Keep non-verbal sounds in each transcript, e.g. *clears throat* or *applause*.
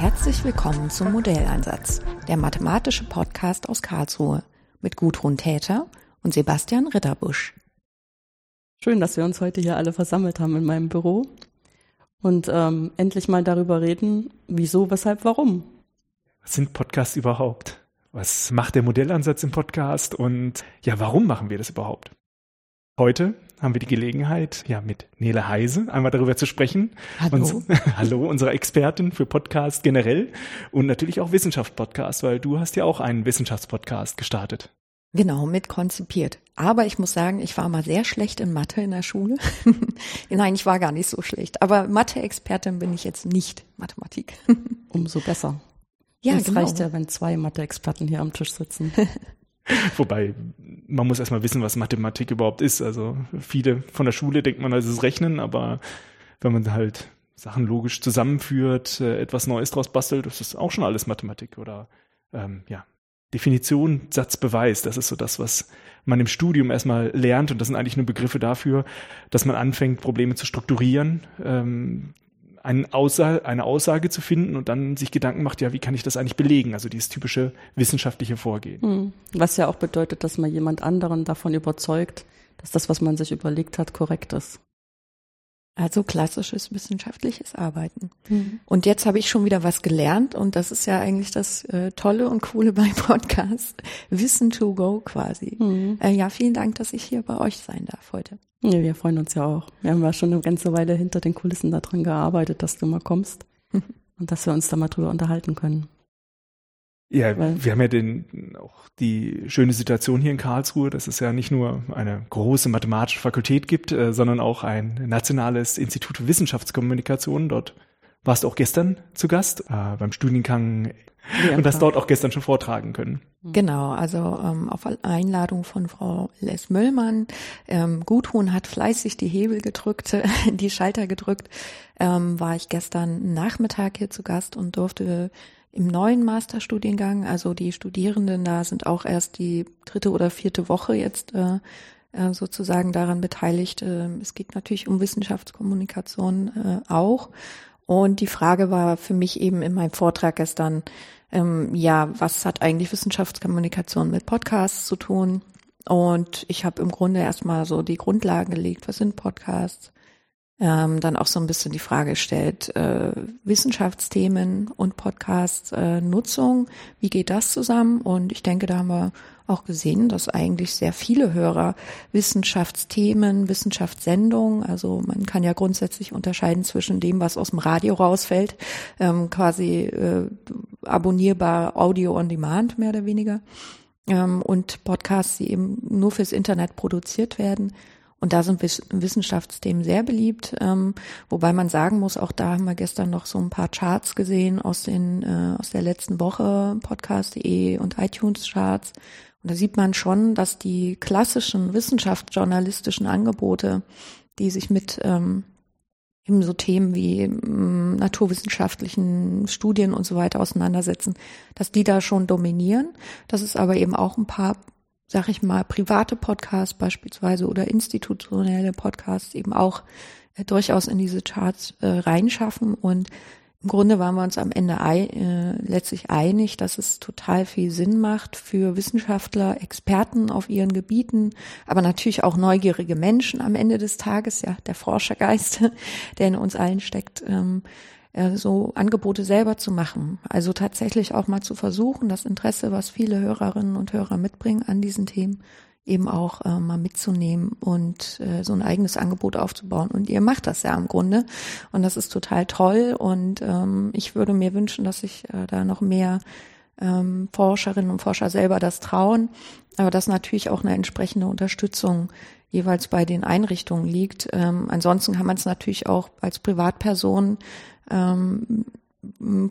Herzlich willkommen zum Modelleinsatz, der mathematische Podcast aus Karlsruhe mit Gudrun Täter und Sebastian Ritterbusch. Schön, dass wir uns heute hier alle versammelt haben in meinem Büro und ähm, endlich mal darüber reden, wieso, weshalb, warum. Was sind Podcasts überhaupt? Was macht der Modellansatz im Podcast und ja, warum machen wir das überhaupt? Heute haben wir die Gelegenheit, ja, mit Nele Heise einmal darüber zu sprechen. Hallo. Und, *laughs* hallo, unsere Expertin für Podcast generell und natürlich auch Wissenschaftspodcast, weil du hast ja auch einen Wissenschaftspodcast gestartet. Genau, mit konzipiert. Aber ich muss sagen, ich war mal sehr schlecht in Mathe in der Schule. *laughs* Nein, ich war gar nicht so schlecht. Aber Mathe-Expertin bin ich jetzt nicht. Mathematik. Umso besser. Ja, es genau. reicht ja, wenn zwei Mathe-Experten hier am Tisch sitzen. *laughs* *laughs* Wobei, man muss erstmal wissen, was Mathematik überhaupt ist. Also viele von der Schule denkt man, das ist Rechnen, aber wenn man halt Sachen logisch zusammenführt, äh, etwas Neues draus bastelt, das ist auch schon alles Mathematik oder ähm, ja, Definition, Satz, Beweis. Das ist so das, was man im Studium erstmal lernt und das sind eigentlich nur Begriffe dafür, dass man anfängt, Probleme zu strukturieren, ähm, eine Aussage, eine Aussage zu finden und dann sich Gedanken macht, ja, wie kann ich das eigentlich belegen? Also dieses typische wissenschaftliche Vorgehen. Hm. Was ja auch bedeutet, dass man jemand anderen davon überzeugt, dass das, was man sich überlegt hat, korrekt ist. Also klassisches wissenschaftliches Arbeiten. Und jetzt habe ich schon wieder was gelernt und das ist ja eigentlich das äh, Tolle und Coole *laughs* bei Podcast. Wissen to go quasi. Mhm. Äh, ja, vielen Dank, dass ich hier bei euch sein darf heute. Ja, wir freuen uns ja auch. Wir haben ja schon eine ganze Weile hinter den Kulissen daran gearbeitet, dass du mal kommst *laughs* und dass wir uns da mal drüber unterhalten können. Ja, Weil- wir haben ja den, auch die schöne Situation hier in Karlsruhe, dass es ja nicht nur eine große mathematische Fakultät gibt, äh, sondern auch ein nationales Institut für Wissenschaftskommunikation. Dort warst du auch gestern zu Gast äh, beim Studiengang und hast dort auch gestern schon vortragen können. Genau, also ähm, auf Einladung von Frau Les Möllmann. Ähm, Gudrun hat fleißig die Hebel gedrückt, *laughs* die Schalter gedrückt. Ähm, war ich gestern Nachmittag hier zu Gast und durfte im neuen Masterstudiengang, also die Studierenden da sind auch erst die dritte oder vierte Woche jetzt äh, äh, sozusagen daran beteiligt. Ähm, es geht natürlich um Wissenschaftskommunikation äh, auch. Und die Frage war für mich eben in meinem Vortrag gestern, ähm, ja, was hat eigentlich Wissenschaftskommunikation mit Podcasts zu tun? Und ich habe im Grunde erstmal so die Grundlagen gelegt, was sind Podcasts? Ähm, dann auch so ein bisschen die Frage gestellt, äh, Wissenschaftsthemen und Podcast-Nutzung, wie geht das zusammen? Und ich denke, da haben wir auch gesehen, dass eigentlich sehr viele Hörer Wissenschaftsthemen, Wissenschaftssendungen, also man kann ja grundsätzlich unterscheiden zwischen dem, was aus dem Radio rausfällt, ähm, quasi äh, abonnierbar Audio on Demand mehr oder weniger, ähm, und Podcasts, die eben nur fürs Internet produziert werden. Und da sind Wiss Wissenschaftsthemen sehr beliebt, ähm, wobei man sagen muss, auch da haben wir gestern noch so ein paar Charts gesehen aus den äh, aus der letzten Woche, podcast.de und iTunes-Charts. Und da sieht man schon, dass die klassischen wissenschaftsjournalistischen Angebote, die sich mit ähm, eben so Themen wie ähm, naturwissenschaftlichen Studien und so weiter auseinandersetzen, dass die da schon dominieren. Dass es aber eben auch ein paar sag ich mal, private Podcasts beispielsweise oder institutionelle Podcasts eben auch äh, durchaus in diese Charts äh, reinschaffen. Und im Grunde waren wir uns am Ende ei, äh, letztlich einig, dass es total viel Sinn macht für Wissenschaftler, Experten auf ihren Gebieten, aber natürlich auch neugierige Menschen am Ende des Tages, ja, der Forschergeist, *laughs* der in uns allen steckt, ähm, äh, so Angebote selber zu machen. Also tatsächlich auch mal zu versuchen, das Interesse, was viele Hörerinnen und Hörer mitbringen an diesen Themen, eben auch äh, mal mitzunehmen und äh, so ein eigenes Angebot aufzubauen. Und ihr macht das ja im Grunde. Und das ist total toll. Und ähm, ich würde mir wünschen, dass sich äh, da noch mehr ähm, Forscherinnen und Forscher selber das trauen. Aber dass natürlich auch eine entsprechende Unterstützung jeweils bei den Einrichtungen liegt. Ähm, ansonsten kann man es natürlich auch als Privatperson ähm,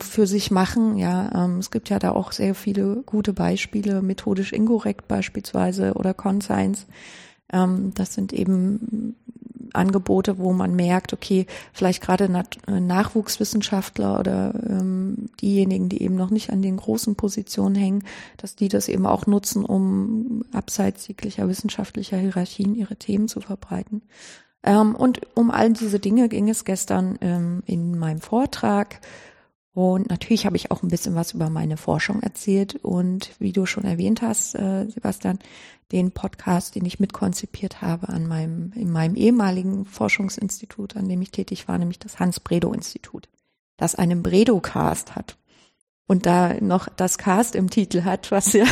für sich machen. Ja, ähm, es gibt ja da auch sehr viele gute Beispiele, methodisch inkorrekt beispielsweise oder Conscience. Ähm, das sind eben Angebote, wo man merkt, okay, vielleicht gerade Nat Nachwuchswissenschaftler oder ähm, diejenigen, die eben noch nicht an den großen Positionen hängen, dass die das eben auch nutzen, um abseits jeglicher wissenschaftlicher Hierarchien ihre Themen zu verbreiten. Ähm, und um all diese Dinge ging es gestern ähm, in meinem Vortrag. Und natürlich habe ich auch ein bisschen was über meine Forschung erzählt und wie du schon erwähnt hast, äh, Sebastian, den Podcast, den ich mitkonzipiert habe an meinem, in meinem ehemaligen Forschungsinstitut, an dem ich tätig war, nämlich das Hans-Bredow-Institut, das einen Bredow-Cast hat und da noch das Cast im Titel hat, was ja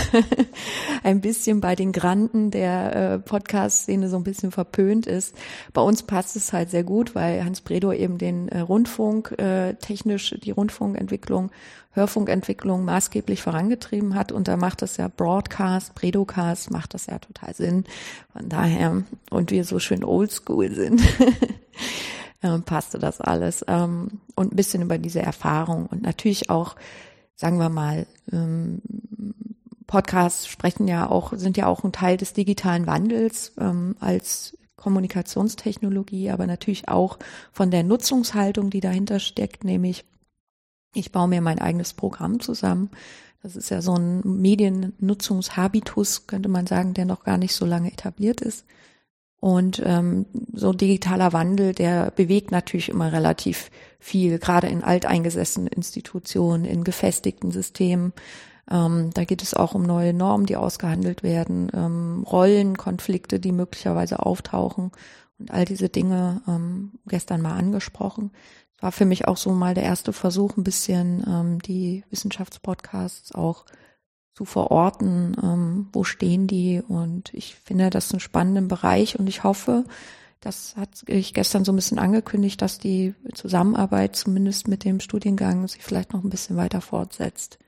*laughs* ein bisschen bei den Granden der äh, Podcast-Szene so ein bisschen verpönt ist. Bei uns passt es halt sehr gut, weil Hans Bredow eben den äh, Rundfunk äh, technisch, die Rundfunkentwicklung, Hörfunkentwicklung maßgeblich vorangetrieben hat und da macht das ja Broadcast, Bredocast macht das ja total Sinn. Von daher, und wir so schön oldschool sind. *laughs* äh, passte das alles ähm, und ein bisschen über diese Erfahrung und natürlich auch sagen wir mal, ähm, Podcasts sprechen ja auch, sind ja auch ein Teil des digitalen Wandels ähm, als Kommunikationstechnologie, aber natürlich auch von der Nutzungshaltung, die dahinter steckt, nämlich ich baue mir mein eigenes Programm zusammen. Das ist ja so ein Mediennutzungshabitus, könnte man sagen, der noch gar nicht so lange etabliert ist. Und ähm, so digitaler Wandel, der bewegt natürlich immer relativ viel, gerade in alteingesessenen Institutionen, in gefestigten Systemen. Ähm, da geht es auch um neue Normen, die ausgehandelt werden, ähm, Rollenkonflikte, die möglicherweise auftauchen und all diese Dinge ähm, gestern mal angesprochen. Es war für mich auch so mal der erste Versuch, ein bisschen ähm, die Wissenschaftspodcasts auch zu verorten, ähm, wo stehen die. Und ich finde das einen spannenden Bereich und ich hoffe, das hat ich gestern so ein bisschen angekündigt, dass die Zusammenarbeit zumindest mit dem Studiengang sich vielleicht noch ein bisschen weiter fortsetzt.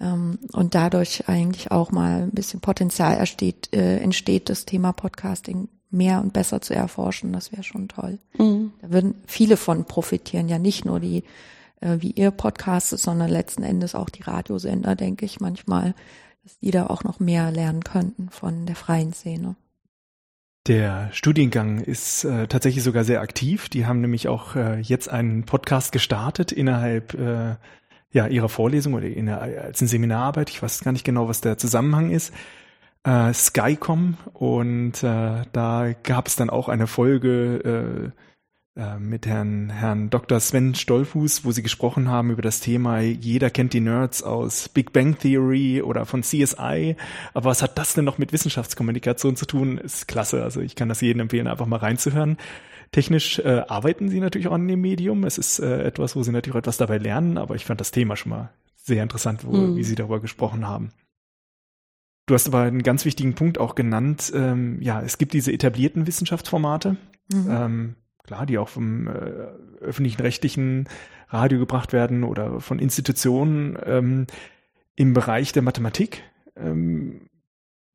Ähm, und dadurch eigentlich auch mal ein bisschen Potenzial ersteht, äh, entsteht, das Thema Podcasting mehr und besser zu erforschen. Das wäre schon toll. Mhm. Da würden viele von profitieren, ja nicht nur die äh, wie ihr podcastet, sondern letzten Endes auch die Radiosender, denke ich manchmal, dass die da auch noch mehr lernen könnten von der freien Szene. Der Studiengang ist äh, tatsächlich sogar sehr aktiv. Die haben nämlich auch äh, jetzt einen Podcast gestartet innerhalb äh, ja, ihrer Vorlesung oder in der, als eine Seminararbeit. Ich weiß gar nicht genau, was der Zusammenhang ist. Äh, Skycom und äh, da gab es dann auch eine Folge äh, mit Herrn, Herrn Dr. Sven Stolfuß, wo sie gesprochen haben über das Thema, jeder kennt die Nerds aus Big Bang Theory oder von CSI, aber was hat das denn noch mit Wissenschaftskommunikation zu tun? Ist klasse, also ich kann das jedem empfehlen, einfach mal reinzuhören. Technisch äh, arbeiten sie natürlich auch an dem Medium, es ist äh, etwas, wo sie natürlich auch etwas dabei lernen, aber ich fand das Thema schon mal sehr interessant, wo, mhm. wie sie darüber gesprochen haben. Du hast aber einen ganz wichtigen Punkt auch genannt. Ähm, ja, es gibt diese etablierten Wissenschaftsformate. Mhm. Ähm, klar, die auch vom äh, öffentlichen rechtlichen Radio gebracht werden oder von Institutionen ähm, im Bereich der Mathematik. Ähm,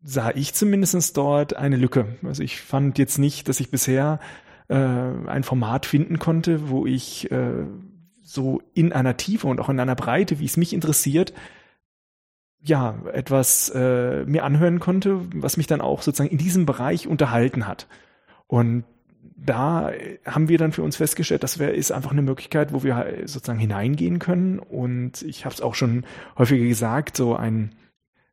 sah ich zumindest dort eine Lücke. Also ich fand jetzt nicht, dass ich bisher äh, ein Format finden konnte, wo ich äh, so in einer Tiefe und auch in einer Breite, wie es mich interessiert, ja, etwas äh, mir anhören konnte, was mich dann auch sozusagen in diesem Bereich unterhalten hat. Und da haben wir dann für uns festgestellt, das wäre ist einfach eine Möglichkeit, wo wir sozusagen hineingehen können. Und ich habe es auch schon häufiger gesagt, so ein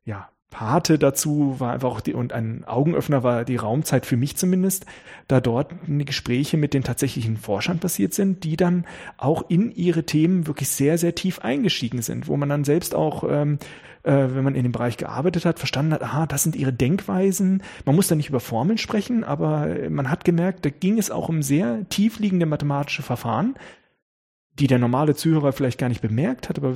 ja Pate dazu war einfach auch die, und ein Augenöffner war die Raumzeit für mich zumindest, da dort Gespräche mit den tatsächlichen Forschern passiert sind, die dann auch in ihre Themen wirklich sehr, sehr tief eingestiegen sind, wo man dann selbst auch, ähm, äh, wenn man in dem Bereich gearbeitet hat, verstanden hat, aha, das sind ihre Denkweisen. Man muss da nicht über Formeln sprechen, aber man hat gemerkt, da ging es auch um sehr tiefliegende mathematische Verfahren, die der normale Zuhörer vielleicht gar nicht bemerkt hat, aber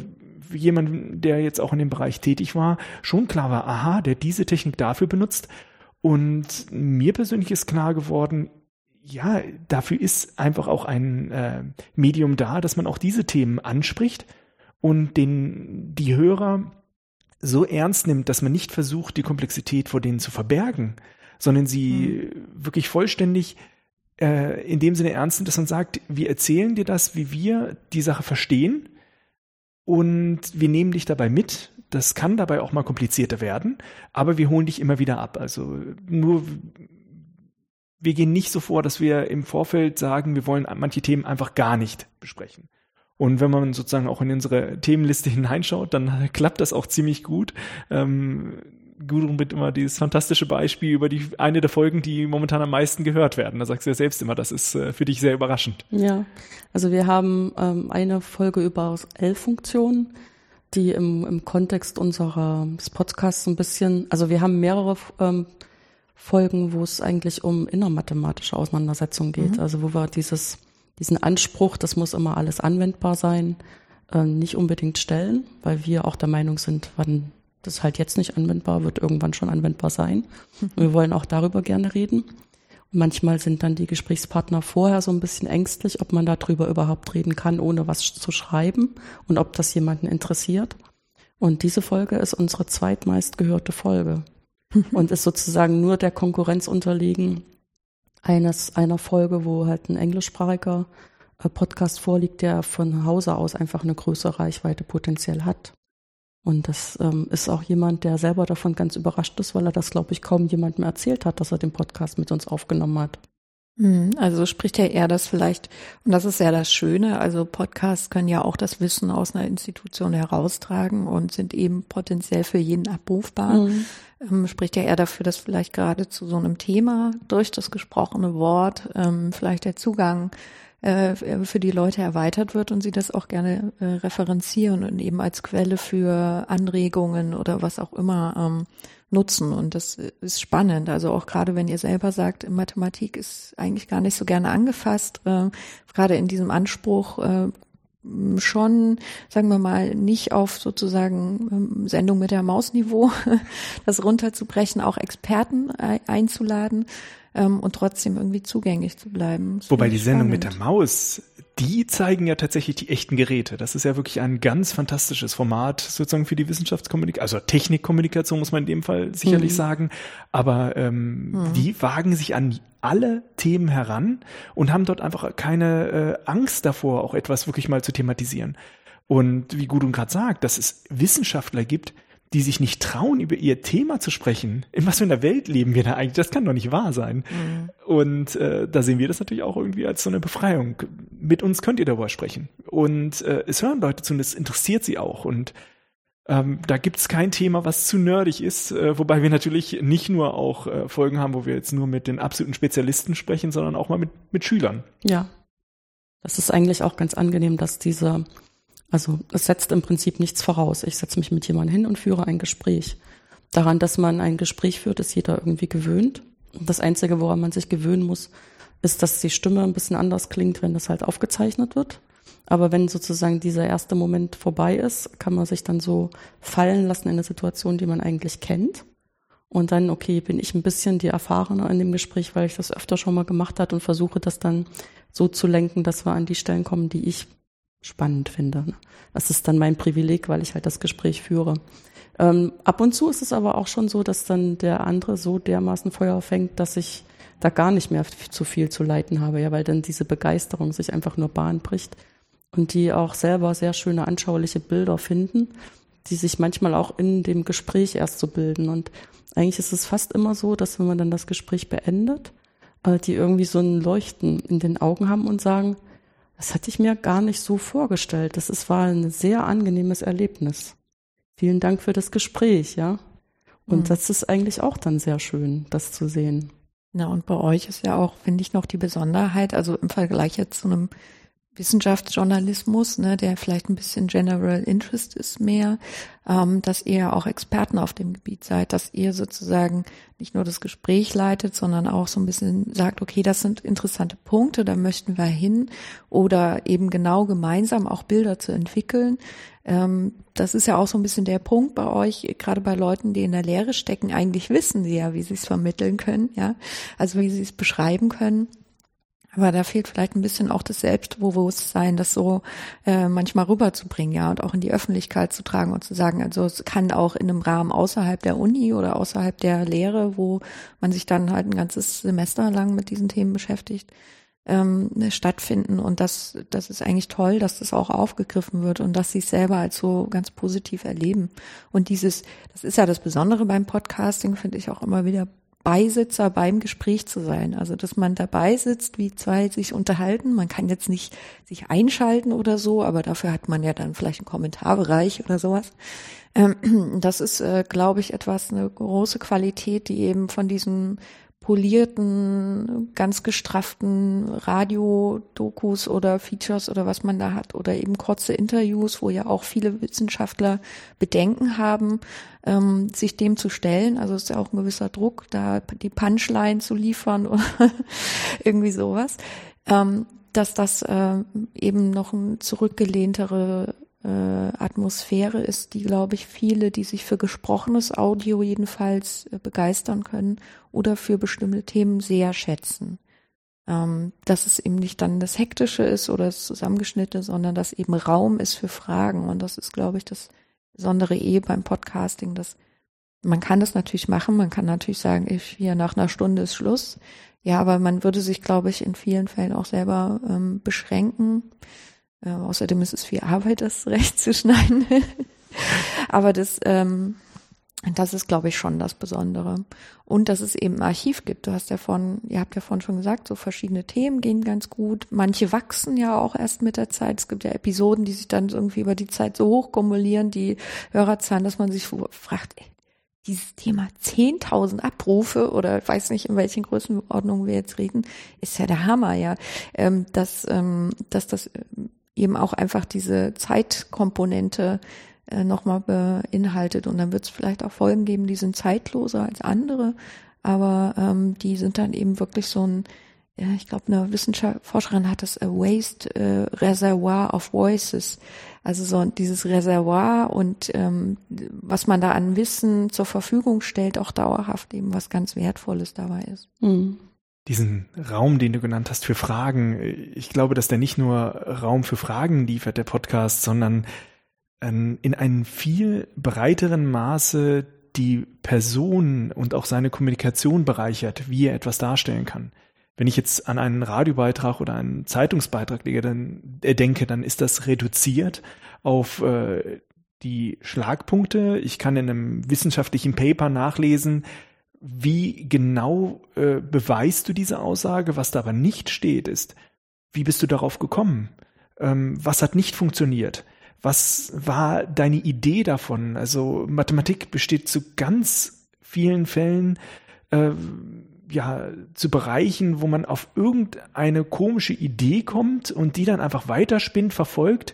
jemand, der jetzt auch in dem Bereich tätig war, schon klar war, aha, der diese Technik dafür benutzt. Und mir persönlich ist klar geworden, ja, dafür ist einfach auch ein äh, Medium da, dass man auch diese Themen anspricht und den, die Hörer so ernst nimmt, dass man nicht versucht, die Komplexität vor denen zu verbergen, sondern sie mhm. wirklich vollständig äh, in dem Sinne ernst nimmt, dass man sagt, wir erzählen dir das, wie wir die Sache verstehen und wir nehmen dich dabei mit. Das kann dabei auch mal komplizierter werden, aber wir holen dich immer wieder ab. Also nur wir gehen nicht so vor, dass wir im Vorfeld sagen, wir wollen manche Themen einfach gar nicht besprechen. Und wenn man sozusagen auch in unsere Themenliste *laughs* hineinschaut, dann klappt das auch ziemlich gut. Ähm, Gudrun bringt immer dieses fantastische Beispiel über die eine der Folgen, die momentan am meisten gehört werden. Da sagst du ja selbst immer, das ist äh, für dich sehr überraschend. Ja, also wir haben ähm, eine Folge über L-Funktionen, die im, im Kontext unserer Podcasts ein bisschen, also wir haben mehrere ähm, Folgen, wo es eigentlich um innermathematische Auseinandersetzungen geht. Mhm. Also wo wir dieses, diesen Anspruch, das muss immer alles anwendbar sein, äh, nicht unbedingt stellen, weil wir auch der Meinung sind, wann das halt jetzt nicht anwendbar wird, irgendwann schon anwendbar sein. Mhm. Wir wollen auch darüber gerne reden. Und manchmal sind dann die Gesprächspartner vorher so ein bisschen ängstlich, ob man darüber überhaupt reden kann, ohne was zu schreiben und ob das jemanden interessiert. Und diese Folge ist unsere zweitmeist gehörte Folge *laughs* und ist sozusagen nur der Konkurrenz unterlegen eines einer Folge, wo halt ein englischsprachiger äh, Podcast vorliegt, der von Hause aus einfach eine größere Reichweite potenziell hat. Und das ähm, ist auch jemand, der selber davon ganz überrascht ist, weil er das, glaube ich, kaum jemandem erzählt hat, dass er den Podcast mit uns aufgenommen hat. Hm, also spricht ja eher das vielleicht, und das ist ja das Schöne, also Podcasts können ja auch das Wissen aus einer Institution heraustragen und sind eben potenziell für jeden abrufbar. Mhm. Ähm, spricht ja eher dafür, dass vielleicht gerade zu so einem Thema durch das gesprochene Wort ähm, vielleicht der Zugang äh, für die Leute erweitert wird und sie das auch gerne äh, referenzieren und eben als Quelle für Anregungen oder was auch immer ähm, nutzen. Und das ist spannend. Also auch gerade wenn ihr selber sagt, Mathematik ist eigentlich gar nicht so gerne angefasst, äh, gerade in diesem Anspruch, äh, schon, sagen wir mal, nicht auf sozusagen ähm, Sendung mit der Mausniveau *laughs* das runterzubrechen, auch Experten einzuladen ähm, und trotzdem irgendwie zugänglich zu bleiben. Wobei die Sendung mit der Maus, die zeigen ja tatsächlich die echten Geräte. Das ist ja wirklich ein ganz fantastisches Format sozusagen für die Wissenschaftskommunikation, also Technikkommunikation muss man in dem Fall sicherlich mhm. sagen. Aber ähm, mhm. die wagen sich an alle Themen heran und haben dort einfach keine äh, Angst davor, auch etwas wirklich mal zu thematisieren. Und wie Gudrun gerade sagt, dass es Wissenschaftler gibt, die sich nicht trauen, über ihr Thema zu sprechen. In was für einer Welt leben wir da eigentlich? Das kann doch nicht wahr sein. Mhm. Und äh, da sehen wir das natürlich auch irgendwie als so eine Befreiung. Mit uns könnt ihr darüber sprechen. Und äh, es hören Leute zu und es interessiert sie auch. Und ähm, da gibt es kein Thema, was zu nerdig ist, äh, wobei wir natürlich nicht nur auch äh, Folgen haben, wo wir jetzt nur mit den absoluten Spezialisten sprechen, sondern auch mal mit, mit Schülern. Ja. Das ist eigentlich auch ganz angenehm, dass diese also es setzt im Prinzip nichts voraus. Ich setze mich mit jemandem hin und führe ein Gespräch. Daran, dass man ein Gespräch führt, ist jeder irgendwie gewöhnt. Das Einzige, woran man sich gewöhnen muss, ist, dass die Stimme ein bisschen anders klingt, wenn das halt aufgezeichnet wird. Aber wenn sozusagen dieser erste Moment vorbei ist, kann man sich dann so fallen lassen in eine Situation, die man eigentlich kennt. Und dann, okay, bin ich ein bisschen die Erfahrene in dem Gespräch, weil ich das öfter schon mal gemacht hat und versuche das dann so zu lenken, dass wir an die Stellen kommen, die ich spannend finde. Das ist dann mein Privileg, weil ich halt das Gespräch führe. Ähm, ab und zu ist es aber auch schon so, dass dann der andere so dermaßen Feuer fängt, dass ich da gar nicht mehr zu viel zu leiten habe, ja, weil dann diese Begeisterung sich einfach nur Bahn bricht und die auch selber sehr schöne anschauliche Bilder finden, die sich manchmal auch in dem Gespräch erst so bilden. Und eigentlich ist es fast immer so, dass wenn man dann das Gespräch beendet, äh, die irgendwie so ein Leuchten in den Augen haben und sagen, das hatte ich mir gar nicht so vorgestellt. Das ist, war ein sehr angenehmes Erlebnis. Vielen Dank für das Gespräch, ja. Und mhm. das ist eigentlich auch dann sehr schön, das zu sehen. Na, und bei euch ist ja auch, finde ich, noch die Besonderheit, also im Vergleich jetzt zu einem Wissenschaftsjournalismus, ne, der vielleicht ein bisschen General Interest ist mehr, ähm, dass ihr auch Experten auf dem Gebiet seid, dass ihr sozusagen nicht nur das Gespräch leitet, sondern auch so ein bisschen sagt, okay, das sind interessante Punkte, da möchten wir hin oder eben genau gemeinsam auch Bilder zu entwickeln. Ähm, das ist ja auch so ein bisschen der Punkt bei euch, gerade bei Leuten, die in der Lehre stecken, eigentlich wissen sie ja, wie sie es vermitteln können, ja, also wie sie es beschreiben können. Aber da fehlt vielleicht ein bisschen auch das Selbstbewusstsein, das so äh, manchmal rüberzubringen, ja, und auch in die Öffentlichkeit zu tragen und zu sagen, also es kann auch in einem Rahmen außerhalb der Uni oder außerhalb der Lehre, wo man sich dann halt ein ganzes Semester lang mit diesen Themen beschäftigt, ähm, stattfinden. Und das, das ist eigentlich toll, dass das auch aufgegriffen wird und dass sie es selber als so ganz positiv erleben. Und dieses, das ist ja das Besondere beim Podcasting, finde ich auch immer wieder Beisitzer beim Gespräch zu sein. Also, dass man dabei sitzt, wie zwei sich unterhalten. Man kann jetzt nicht sich einschalten oder so, aber dafür hat man ja dann vielleicht einen Kommentarbereich oder sowas. Ähm, *clears throat* das ist, äh, glaube ich, etwas, eine große Qualität, die eben von diesem polierten, ganz gestrafften Radio-Dokus oder Features oder was man da hat oder eben kurze Interviews, wo ja auch viele Wissenschaftler Bedenken haben, ähm, sich dem zu stellen. Also ist ja auch ein gewisser Druck, da die Punchline zu liefern *laughs* oder irgendwie sowas. Ähm, dass das äh, eben noch ein zurückgelehntere äh, Atmosphäre ist, die, glaube ich, viele, die sich für gesprochenes Audio jedenfalls äh, begeistern können oder für bestimmte Themen sehr schätzen. Ähm, dass es eben nicht dann das Hektische ist oder das Zusammengeschnittene, sondern dass eben Raum ist für Fragen. Und das ist, glaube ich, das Besondere eh beim Podcasting, dass man kann das natürlich machen, man kann natürlich sagen, ich hier nach einer Stunde ist Schluss. Ja, aber man würde sich, glaube ich, in vielen Fällen auch selber ähm, beschränken. Äh, außerdem ist es viel Arbeit, das *laughs* recht zu schneiden. Aber das, ähm, das ist, glaube ich, schon das Besondere. Und dass es eben ein Archiv gibt. Du hast ja von, ihr habt ja vorhin schon gesagt, so verschiedene Themen gehen ganz gut. Manche wachsen ja auch erst mit der Zeit. Es gibt ja Episoden, die sich dann irgendwie über die Zeit so hoch kumulieren, die Hörerzahlen, dass man sich fragt, ey, dieses Thema 10.000 Abrufe oder ich weiß nicht, in welchen Größenordnungen wir jetzt reden, ist ja der Hammer, ja. Ähm, dass, ähm, dass das eben auch einfach diese Zeitkomponente äh, nochmal beinhaltet. Und dann wird es vielleicht auch Folgen geben, die sind zeitloser als andere, aber ähm, die sind dann eben wirklich so ein, ja, ich glaube, eine Wissenschaftlerin hat das a Waste äh, Reservoir of Voices. Also so dieses Reservoir und ähm, was man da an Wissen zur Verfügung stellt, auch dauerhaft eben was ganz Wertvolles dabei ist. Mhm diesen Raum, den du genannt hast für Fragen. Ich glaube, dass der nicht nur Raum für Fragen liefert, der Podcast, sondern ähm, in einem viel breiteren Maße die Person und auch seine Kommunikation bereichert, wie er etwas darstellen kann. Wenn ich jetzt an einen Radiobeitrag oder einen Zeitungsbeitrag dann, äh, denke, dann ist das reduziert auf äh, die Schlagpunkte. Ich kann in einem wissenschaftlichen Paper nachlesen, wie genau äh, beweist du diese Aussage? Was da aber nicht steht, ist, wie bist du darauf gekommen? Ähm, was hat nicht funktioniert? Was war deine Idee davon? Also Mathematik besteht zu ganz vielen Fällen äh, ja zu Bereichen, wo man auf irgendeine komische Idee kommt und die dann einfach weiterspinnt, verfolgt,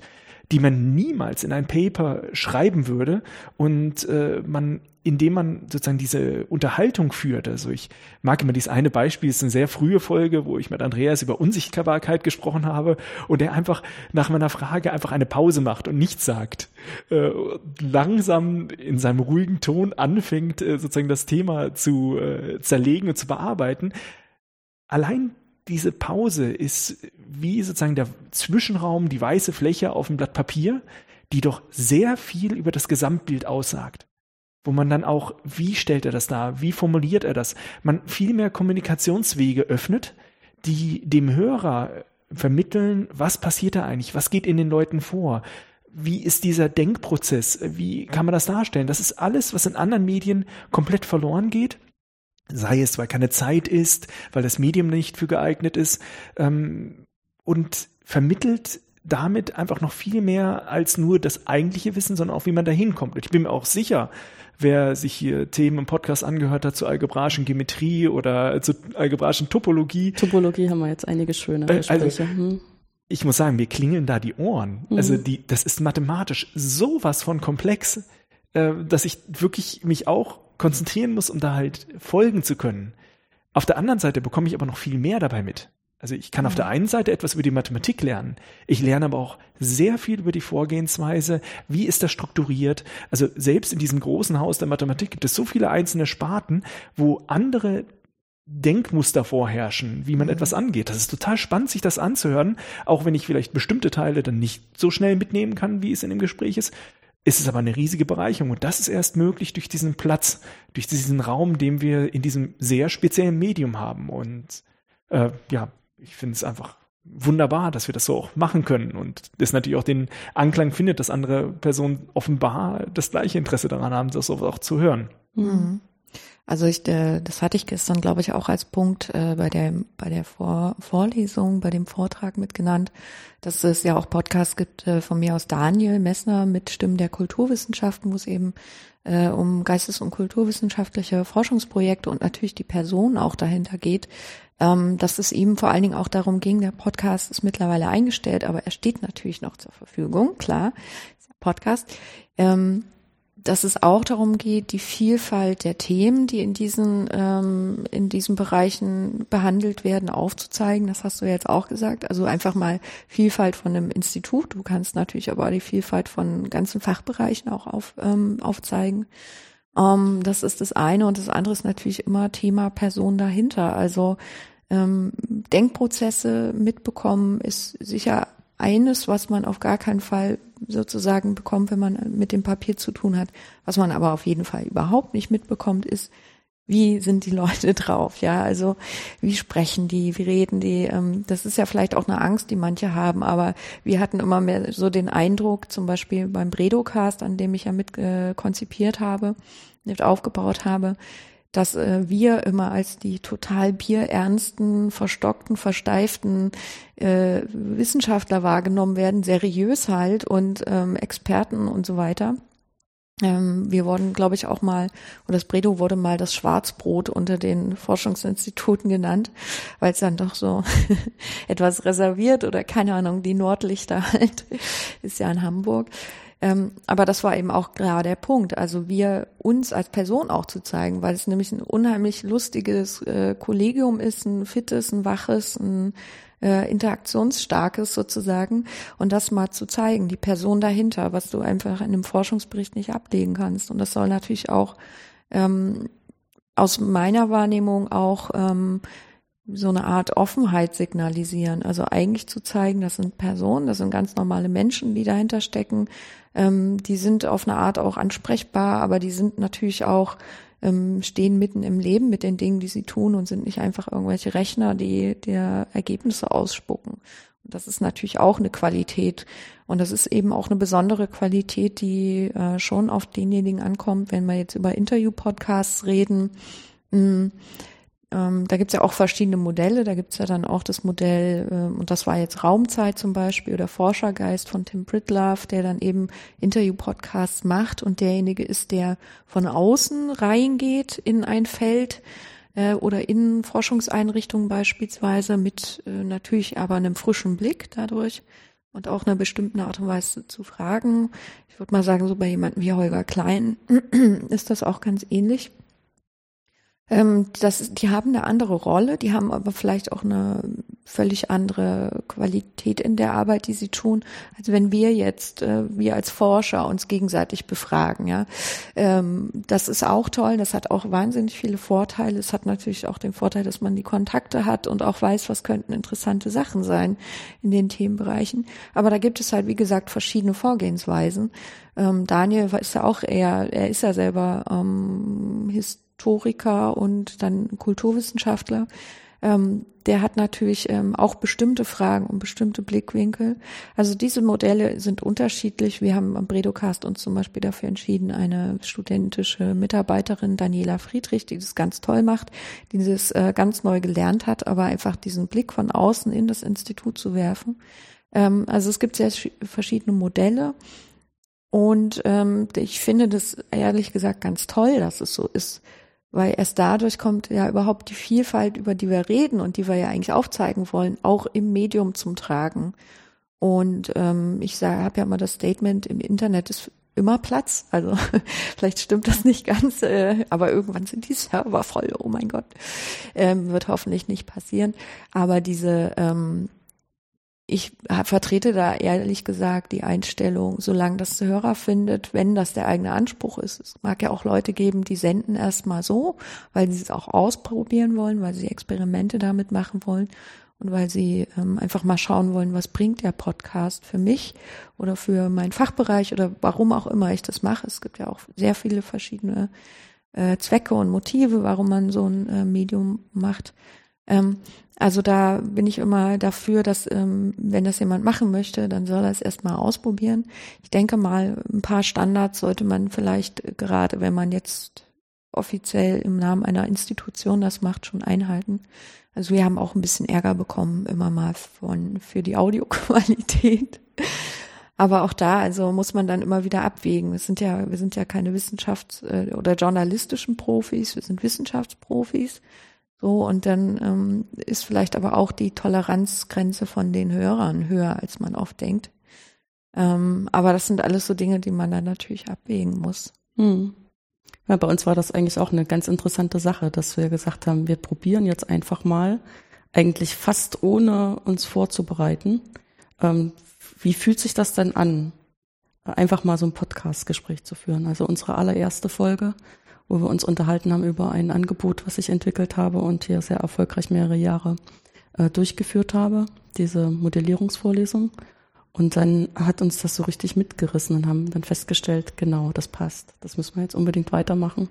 die man niemals in ein Paper schreiben würde und äh, man indem man sozusagen diese Unterhaltung führt. Also ich mag immer dieses eine Beispiel, es ist eine sehr frühe Folge, wo ich mit Andreas über Unsichtbarkeit gesprochen habe und er einfach nach meiner Frage einfach eine Pause macht und nichts sagt. Äh, langsam in seinem ruhigen Ton anfängt, äh, sozusagen das Thema zu äh, zerlegen und zu bearbeiten. Allein diese Pause ist wie sozusagen der Zwischenraum, die weiße Fläche auf dem Blatt Papier, die doch sehr viel über das Gesamtbild aussagt wo man dann auch, wie stellt er das dar, wie formuliert er das, man viel mehr Kommunikationswege öffnet, die dem Hörer vermitteln, was passiert da eigentlich, was geht in den Leuten vor, wie ist dieser Denkprozess, wie kann man das darstellen. Das ist alles, was in anderen Medien komplett verloren geht, sei es, weil keine Zeit ist, weil das Medium nicht für geeignet ist ähm, und vermittelt damit einfach noch viel mehr als nur das eigentliche Wissen, sondern auch wie man da hinkommt. Und ich bin mir auch sicher, wer sich hier Themen im Podcast angehört hat zur algebraischen Geometrie oder zur algebraischen Topologie. Topologie haben wir jetzt einige schöne äh, also Gespräche. Also, hm. Ich muss sagen, mir klingeln da die Ohren. Mhm. Also die, das ist mathematisch sowas von komplex, äh, dass ich wirklich mich auch konzentrieren muss, um da halt folgen zu können. Auf der anderen Seite bekomme ich aber noch viel mehr dabei mit. Also ich kann auf der einen Seite etwas über die Mathematik lernen. Ich lerne aber auch sehr viel über die Vorgehensweise. Wie ist das strukturiert? Also selbst in diesem großen Haus der Mathematik gibt es so viele einzelne Sparten, wo andere Denkmuster vorherrschen, wie man mhm. etwas angeht. Das ist total spannend, sich das anzuhören, auch wenn ich vielleicht bestimmte Teile dann nicht so schnell mitnehmen kann, wie es in dem Gespräch ist. Ist es aber eine riesige Bereicherung und das ist erst möglich durch diesen Platz, durch diesen Raum, den wir in diesem sehr speziellen Medium haben und äh, ja, ich finde es einfach wunderbar, dass wir das so auch machen können und das natürlich auch den Anklang findet, dass andere Personen offenbar das gleiche Interesse daran haben, das auch zu hören. Mhm. Also ich, äh, das hatte ich gestern, glaube ich, auch als Punkt äh, bei der bei der Vor Vorlesung, bei dem Vortrag mitgenannt, dass es ja auch Podcasts gibt äh, von mir aus Daniel Messner mit Stimmen der Kulturwissenschaften, wo es eben um geistes- und kulturwissenschaftliche Forschungsprojekte und natürlich die Person auch dahinter geht, ähm, dass es ihm vor allen Dingen auch darum ging, der Podcast ist mittlerweile eingestellt, aber er steht natürlich noch zur Verfügung, klar, Podcast. Ähm, dass es auch darum geht, die Vielfalt der Themen, die in diesen, ähm, in diesen Bereichen behandelt werden, aufzuzeigen. Das hast du jetzt auch gesagt. Also einfach mal Vielfalt von einem Institut. Du kannst natürlich aber die Vielfalt von ganzen Fachbereichen auch auf, ähm, aufzeigen. Ähm, das ist das eine. Und das andere ist natürlich immer Thema Person dahinter. Also ähm, Denkprozesse mitbekommen ist sicher eines, was man auf gar keinen Fall sozusagen bekommt, wenn man mit dem Papier zu tun hat. Was man aber auf jeden Fall überhaupt nicht mitbekommt, ist, wie sind die Leute *laughs* drauf, ja, also wie sprechen die, wie reden die, ähm, das ist ja vielleicht auch eine Angst, die manche haben, aber wir hatten immer mehr so den Eindruck, zum Beispiel beim Bredocast, an dem ich ja mit äh, konzipiert habe, mit aufgebaut habe, dass äh, wir immer als die total bierernsten, verstockten, versteiften äh, Wissenschaftler wahrgenommen werden, seriös halt und ähm, Experten und so weiter. Ähm, wir wurden, glaube ich, auch mal, oder das Bredo wurde mal das Schwarzbrot unter den Forschungsinstituten genannt, weil es dann doch so *laughs* etwas reserviert oder keine Ahnung, die Nordlichter halt, *laughs* ist ja in Hamburg. Ähm, aber das war eben auch gerade der Punkt. Also wir uns als Person auch zu zeigen, weil es nämlich ein unheimlich lustiges äh, Kollegium ist, ein fittes, ein waches, ein äh, interaktionsstarkes sozusagen. Und das mal zu zeigen, die Person dahinter, was du einfach in einem Forschungsbericht nicht ablegen kannst. Und das soll natürlich auch ähm, aus meiner Wahrnehmung auch ähm, so eine Art Offenheit signalisieren. Also eigentlich zu zeigen, das sind Personen, das sind ganz normale Menschen, die dahinter stecken. Ähm, die sind auf eine Art auch ansprechbar, aber die sind natürlich auch, ähm, stehen mitten im Leben mit den Dingen, die sie tun und sind nicht einfach irgendwelche Rechner, die der Ergebnisse ausspucken. Und das ist natürlich auch eine Qualität. Und das ist eben auch eine besondere Qualität, die äh, schon auf denjenigen ankommt, wenn wir jetzt über Interview-Podcasts reden. Mh, mm, ähm, da gibt's ja auch verschiedene Modelle. Da gibt's ja dann auch das Modell, ähm, und das war jetzt Raumzeit zum Beispiel oder Forschergeist von Tim Pritlove, der dann eben Interview-Podcasts macht und derjenige ist, der von außen reingeht in ein Feld äh, oder in Forschungseinrichtungen beispielsweise mit äh, natürlich aber einem frischen Blick dadurch und auch einer bestimmten Art und Weise zu fragen. Ich würde mal sagen, so bei jemandem wie Holger Klein *clears throat* ist das auch ganz ähnlich. Ähm, das, die haben eine andere Rolle, die haben aber vielleicht auch eine völlig andere Qualität in der Arbeit, die sie tun, als wenn wir jetzt, äh, wir als Forscher uns gegenseitig befragen. Ja, ähm, das ist auch toll. Das hat auch wahnsinnig viele Vorteile. Es hat natürlich auch den Vorteil, dass man die Kontakte hat und auch weiß, was könnten interessante Sachen sein in den Themenbereichen. Aber da gibt es halt, wie gesagt, verschiedene Vorgehensweisen. Ähm, Daniel ist ja auch eher, er ist ja selber ähm, Historiker und dann Kulturwissenschaftler. Ähm, der hat natürlich ähm, auch bestimmte Fragen und bestimmte Blickwinkel. Also diese Modelle sind unterschiedlich. Wir haben am Bredocast uns zum Beispiel dafür entschieden, eine studentische Mitarbeiterin, Daniela Friedrich, die das ganz toll macht, die das äh, ganz neu gelernt hat, aber einfach diesen Blick von außen in das Institut zu werfen. Ähm, also es gibt sehr verschiedene Modelle. Und ähm, ich finde das ehrlich gesagt ganz toll, dass es so ist weil erst dadurch kommt ja überhaupt die Vielfalt, über die wir reden und die wir ja eigentlich aufzeigen wollen, auch im Medium zum Tragen. Und ähm, ich habe ja immer das Statement, im Internet ist immer Platz. Also *laughs* vielleicht stimmt das nicht ganz, äh, aber irgendwann sind die Server voll. Oh mein Gott, ähm, wird hoffentlich nicht passieren. Aber diese ähm, ich vertrete da ehrlich gesagt die Einstellung, solange das der Hörer findet, wenn das der eigene Anspruch ist. Es mag ja auch Leute geben, die senden erstmal so, weil sie es auch ausprobieren wollen, weil sie Experimente damit machen wollen und weil sie ähm, einfach mal schauen wollen, was bringt der Podcast für mich oder für meinen Fachbereich oder warum auch immer ich das mache. Es gibt ja auch sehr viele verschiedene äh, Zwecke und Motive, warum man so ein äh, Medium macht. Ähm, also da bin ich immer dafür, dass ähm, wenn das jemand machen möchte, dann soll er es erstmal ausprobieren. Ich denke mal, ein paar Standards sollte man vielleicht gerade, wenn man jetzt offiziell im Namen einer Institution das macht, schon einhalten. Also wir haben auch ein bisschen Ärger bekommen, immer mal von, für die Audioqualität. Aber auch da, also muss man dann immer wieder abwägen. Wir sind ja, wir sind ja keine Wissenschafts- äh, oder journalistischen Profis, wir sind Wissenschaftsprofis. So, und dann ähm, ist vielleicht aber auch die Toleranzgrenze von den Hörern höher, als man oft denkt. Ähm, aber das sind alles so Dinge, die man dann natürlich abwägen muss. Hm. Ja, bei uns war das eigentlich auch eine ganz interessante Sache, dass wir gesagt haben, wir probieren jetzt einfach mal, eigentlich fast ohne uns vorzubereiten. Ähm, wie fühlt sich das denn an, einfach mal so ein Podcast-Gespräch zu führen? Also unsere allererste Folge, wo wir uns unterhalten haben über ein Angebot, was ich entwickelt habe und hier sehr erfolgreich mehrere Jahre äh, durchgeführt habe, diese Modellierungsvorlesung. Und dann hat uns das so richtig mitgerissen und haben dann festgestellt, genau, das passt. Das müssen wir jetzt unbedingt weitermachen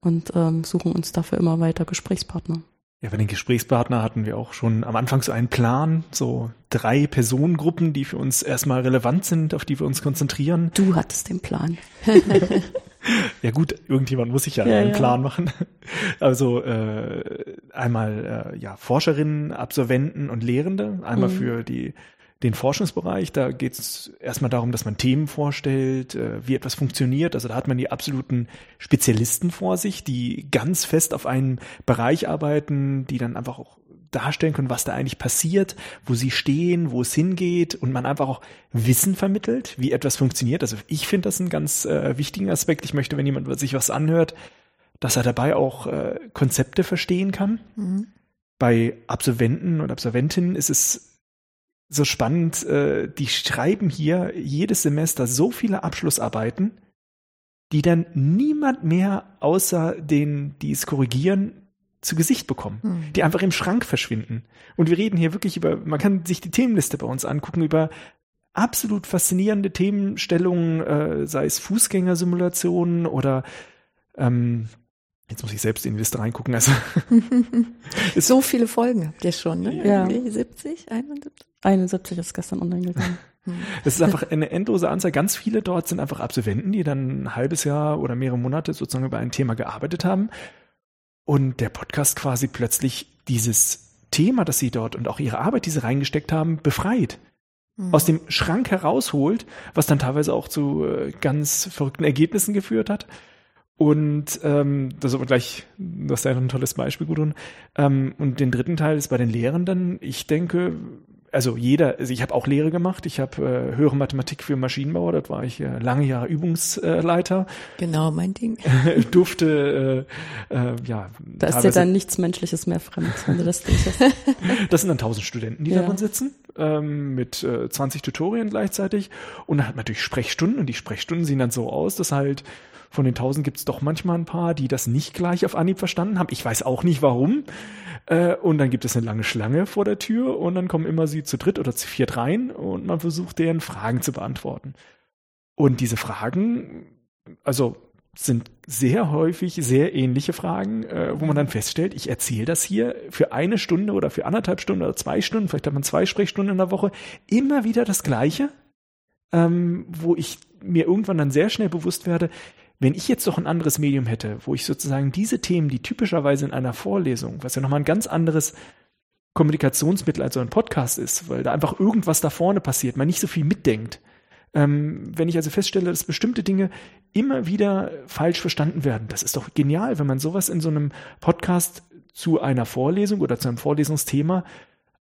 und ähm, suchen uns dafür immer weiter Gesprächspartner. Ja, bei den Gesprächspartner hatten wir auch schon am Anfang so einen Plan, so drei Personengruppen, die für uns erstmal relevant sind, auf die wir uns konzentrieren. Du hattest den Plan. *laughs* ja gut, irgendjemand muss sich ja, ja einen ja. Plan machen. Also äh, einmal äh, ja Forscherinnen, Absolventen und Lehrende, einmal mhm. für die den Forschungsbereich. Da geht es erstmal darum, dass man Themen vorstellt, äh, wie etwas funktioniert. Also da hat man die absoluten Spezialisten vor sich, die ganz fest auf einen Bereich arbeiten, die dann einfach auch darstellen können, was da eigentlich passiert, wo sie stehen, wo es hingeht und man einfach auch Wissen vermittelt, wie etwas funktioniert. Also ich finde das einen ganz äh, wichtigen Aspekt. Ich möchte, wenn jemand sich was anhört, dass er dabei auch äh, Konzepte verstehen kann. Mhm. Bei Absolventen und Absolventinnen ist es so spannend. Äh, die schreiben hier jedes Semester so viele Abschlussarbeiten, die dann niemand mehr außer denen, die es korrigieren, zu Gesicht bekommen, hm. die einfach im Schrank verschwinden. Und wir reden hier wirklich über, man kann sich die Themenliste bei uns angucken, über absolut faszinierende Themenstellungen, äh, sei es Fußgängersimulationen oder ähm, Jetzt muss ich selbst in die Liste reingucken. Also *laughs* so viele Folgen habt ihr schon, ne? Ja. 70, 71? 71 ist gestern online gegangen. Es ist einfach eine endlose Anzahl. Ganz viele dort sind einfach Absolventen, die dann ein halbes Jahr oder mehrere Monate sozusagen über ein Thema gearbeitet haben. Und der Podcast quasi plötzlich dieses Thema, das sie dort und auch ihre Arbeit, die sie reingesteckt haben, befreit. Mhm. Aus dem Schrank herausholt, was dann teilweise auch zu äh, ganz verrückten Ergebnissen geführt hat. Und ähm, das ist aber gleich, das ist ja noch ein tolles Beispiel, Gudrun. Ähm, und den dritten Teil ist bei den Lehrenden. Ich denke, also jeder, also ich habe auch Lehre gemacht. Ich habe äh, höhere Mathematik für Maschinenbauer, dort war ich äh, lange Jahre Übungsleiter. Genau, mein Ding. *laughs* durfte, äh, äh, ja. Da ist dir dann nichts Menschliches mehr fremd, wenn du das durchhast. *laughs* das sind dann tausend Studenten, die ja. darin sitzen, ähm, mit äh, 20 Tutorien gleichzeitig. Und dann hat man natürlich Sprechstunden und die Sprechstunden sehen dann so aus, dass halt von den tausend gibt es doch manchmal ein paar, die das nicht gleich auf Anhieb verstanden haben. Ich weiß auch nicht warum. Äh, und dann gibt es eine lange Schlange vor der Tür und dann kommen immer sie zu dritt oder zu viert rein und man versucht deren Fragen zu beantworten. Und diese Fragen, also sind sehr häufig sehr ähnliche Fragen, äh, wo man dann feststellt, ich erzähle das hier für eine Stunde oder für anderthalb Stunden oder zwei Stunden, vielleicht hat man zwei Sprechstunden in der Woche, immer wieder das Gleiche, ähm, wo ich mir irgendwann dann sehr schnell bewusst werde, wenn ich jetzt doch ein anderes Medium hätte, wo ich sozusagen diese Themen, die typischerweise in einer Vorlesung, was ja nochmal ein ganz anderes Kommunikationsmittel als so ein Podcast ist, weil da einfach irgendwas da vorne passiert, man nicht so viel mitdenkt. Ähm, wenn ich also feststelle, dass bestimmte Dinge immer wieder falsch verstanden werden, das ist doch genial, wenn man sowas in so einem Podcast zu einer Vorlesung oder zu einem Vorlesungsthema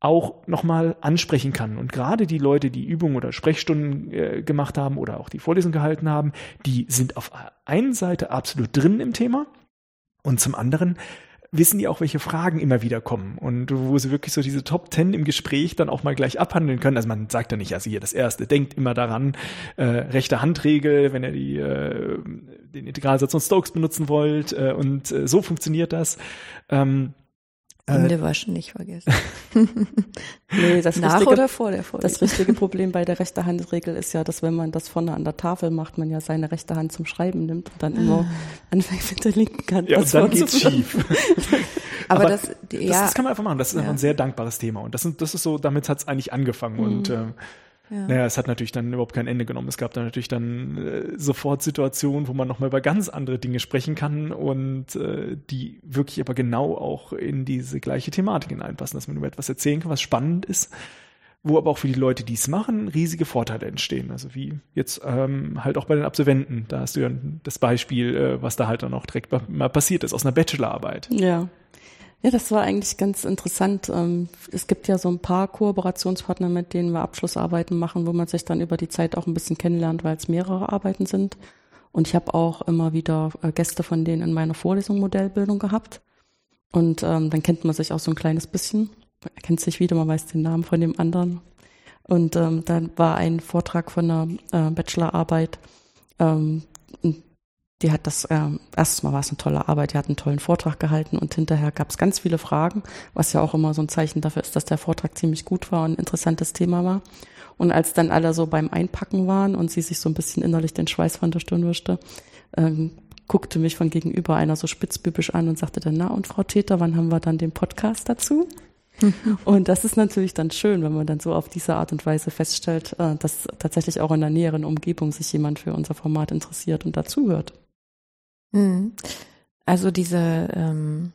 auch nochmal ansprechen kann. Und gerade die Leute, die Übungen oder Sprechstunden äh, gemacht haben oder auch die Vorlesung gehalten haben, die sind auf einen Seite absolut drin im Thema und zum anderen wissen die auch, welche Fragen immer wieder kommen und wo sie wirklich so diese Top Ten im Gespräch dann auch mal gleich abhandeln können. Also man sagt ja nicht, also hier das Erste, denkt immer daran, äh, rechte Handregel, wenn ihr die, äh, den Integralsatz von Stokes benutzen wollt äh, und äh, so funktioniert das. Ähm, Hände äh, waschen nicht vergessen. *laughs* nee, das Nach richtige, oder vor der Vorlesung? Das richtige Problem bei der rechte Handregel ist ja, dass wenn man das vorne an der Tafel macht, man ja seine rechte Hand zum Schreiben nimmt und dann immer ah. anfängt mit der linken Hand. Ja, und dann geht's schief. *laughs* Aber, Aber, das, ja. das, das, kann man einfach machen. Das ist einfach ja. ein sehr dankbares Thema. Und das, das ist so, damit hat's eigentlich angefangen. Mhm. Und äh, Ja. Naja, es hat natürlich dann überhaupt kein Ende genommen. Es gab dann natürlich dann äh, sofort Situationen, wo man nochmal über ganz andere Dinge sprechen kann und äh, die wirklich aber genau auch in diese gleiche Thematik hineinpassen, dass man über etwas erzählen kann, was spannend ist, wo aber auch für die Leute, die es machen, riesige Vorteile entstehen. Also wie jetzt ähm, halt auch bei den Absolventen. Da hast du ja das Beispiel, äh, was da halt dann auch direkt mal passiert ist aus einer Bachelorarbeit. Ja. Ja, das war eigentlich ganz interessant. Ähm, es gibt ja so ein paar Kooperationspartner, mit denen wir Abschlussarbeiten machen, wo man sich dann über die Zeit auch ein bisschen kennenlernt, weil es mehrere Arbeiten sind. Und ich habe auch immer wieder äh, Gäste von denen in meiner Vorlesung Modellbildung gehabt. Und ähm, dann kennt man sich auch so ein kleines bisschen. Man kennt sich wieder, man weiß den Namen von dem anderen. Und ähm, dann war ein Vortrag von einer äh, Bachelorarbeit, ähm, die hat das, äh, erstes Mal war es eine tolle Arbeit, die hat einen tollen Vortrag gehalten und hinterher gab es ganz viele Fragen, was ja auch immer so ein Zeichen dafür ist, dass der Vortrag ziemlich gut war und ein interessantes Thema war. Und als dann alle so beim Einpacken waren und sie sich so ein bisschen innerlich den Schweiß von der Stirn wischte, ähm, guckte mich von gegenüber einer so spitzbübisch an und sagte dann, na und Frau Täter, wann haben wir dann den Podcast dazu? *laughs* und das ist natürlich dann schön, wenn man dann so auf diese Art und Weise feststellt, äh, dass tatsächlich auch in der näheren Umgebung sich jemand für unser Format interessiert und dazuhört. Mhm. Also diese ähm,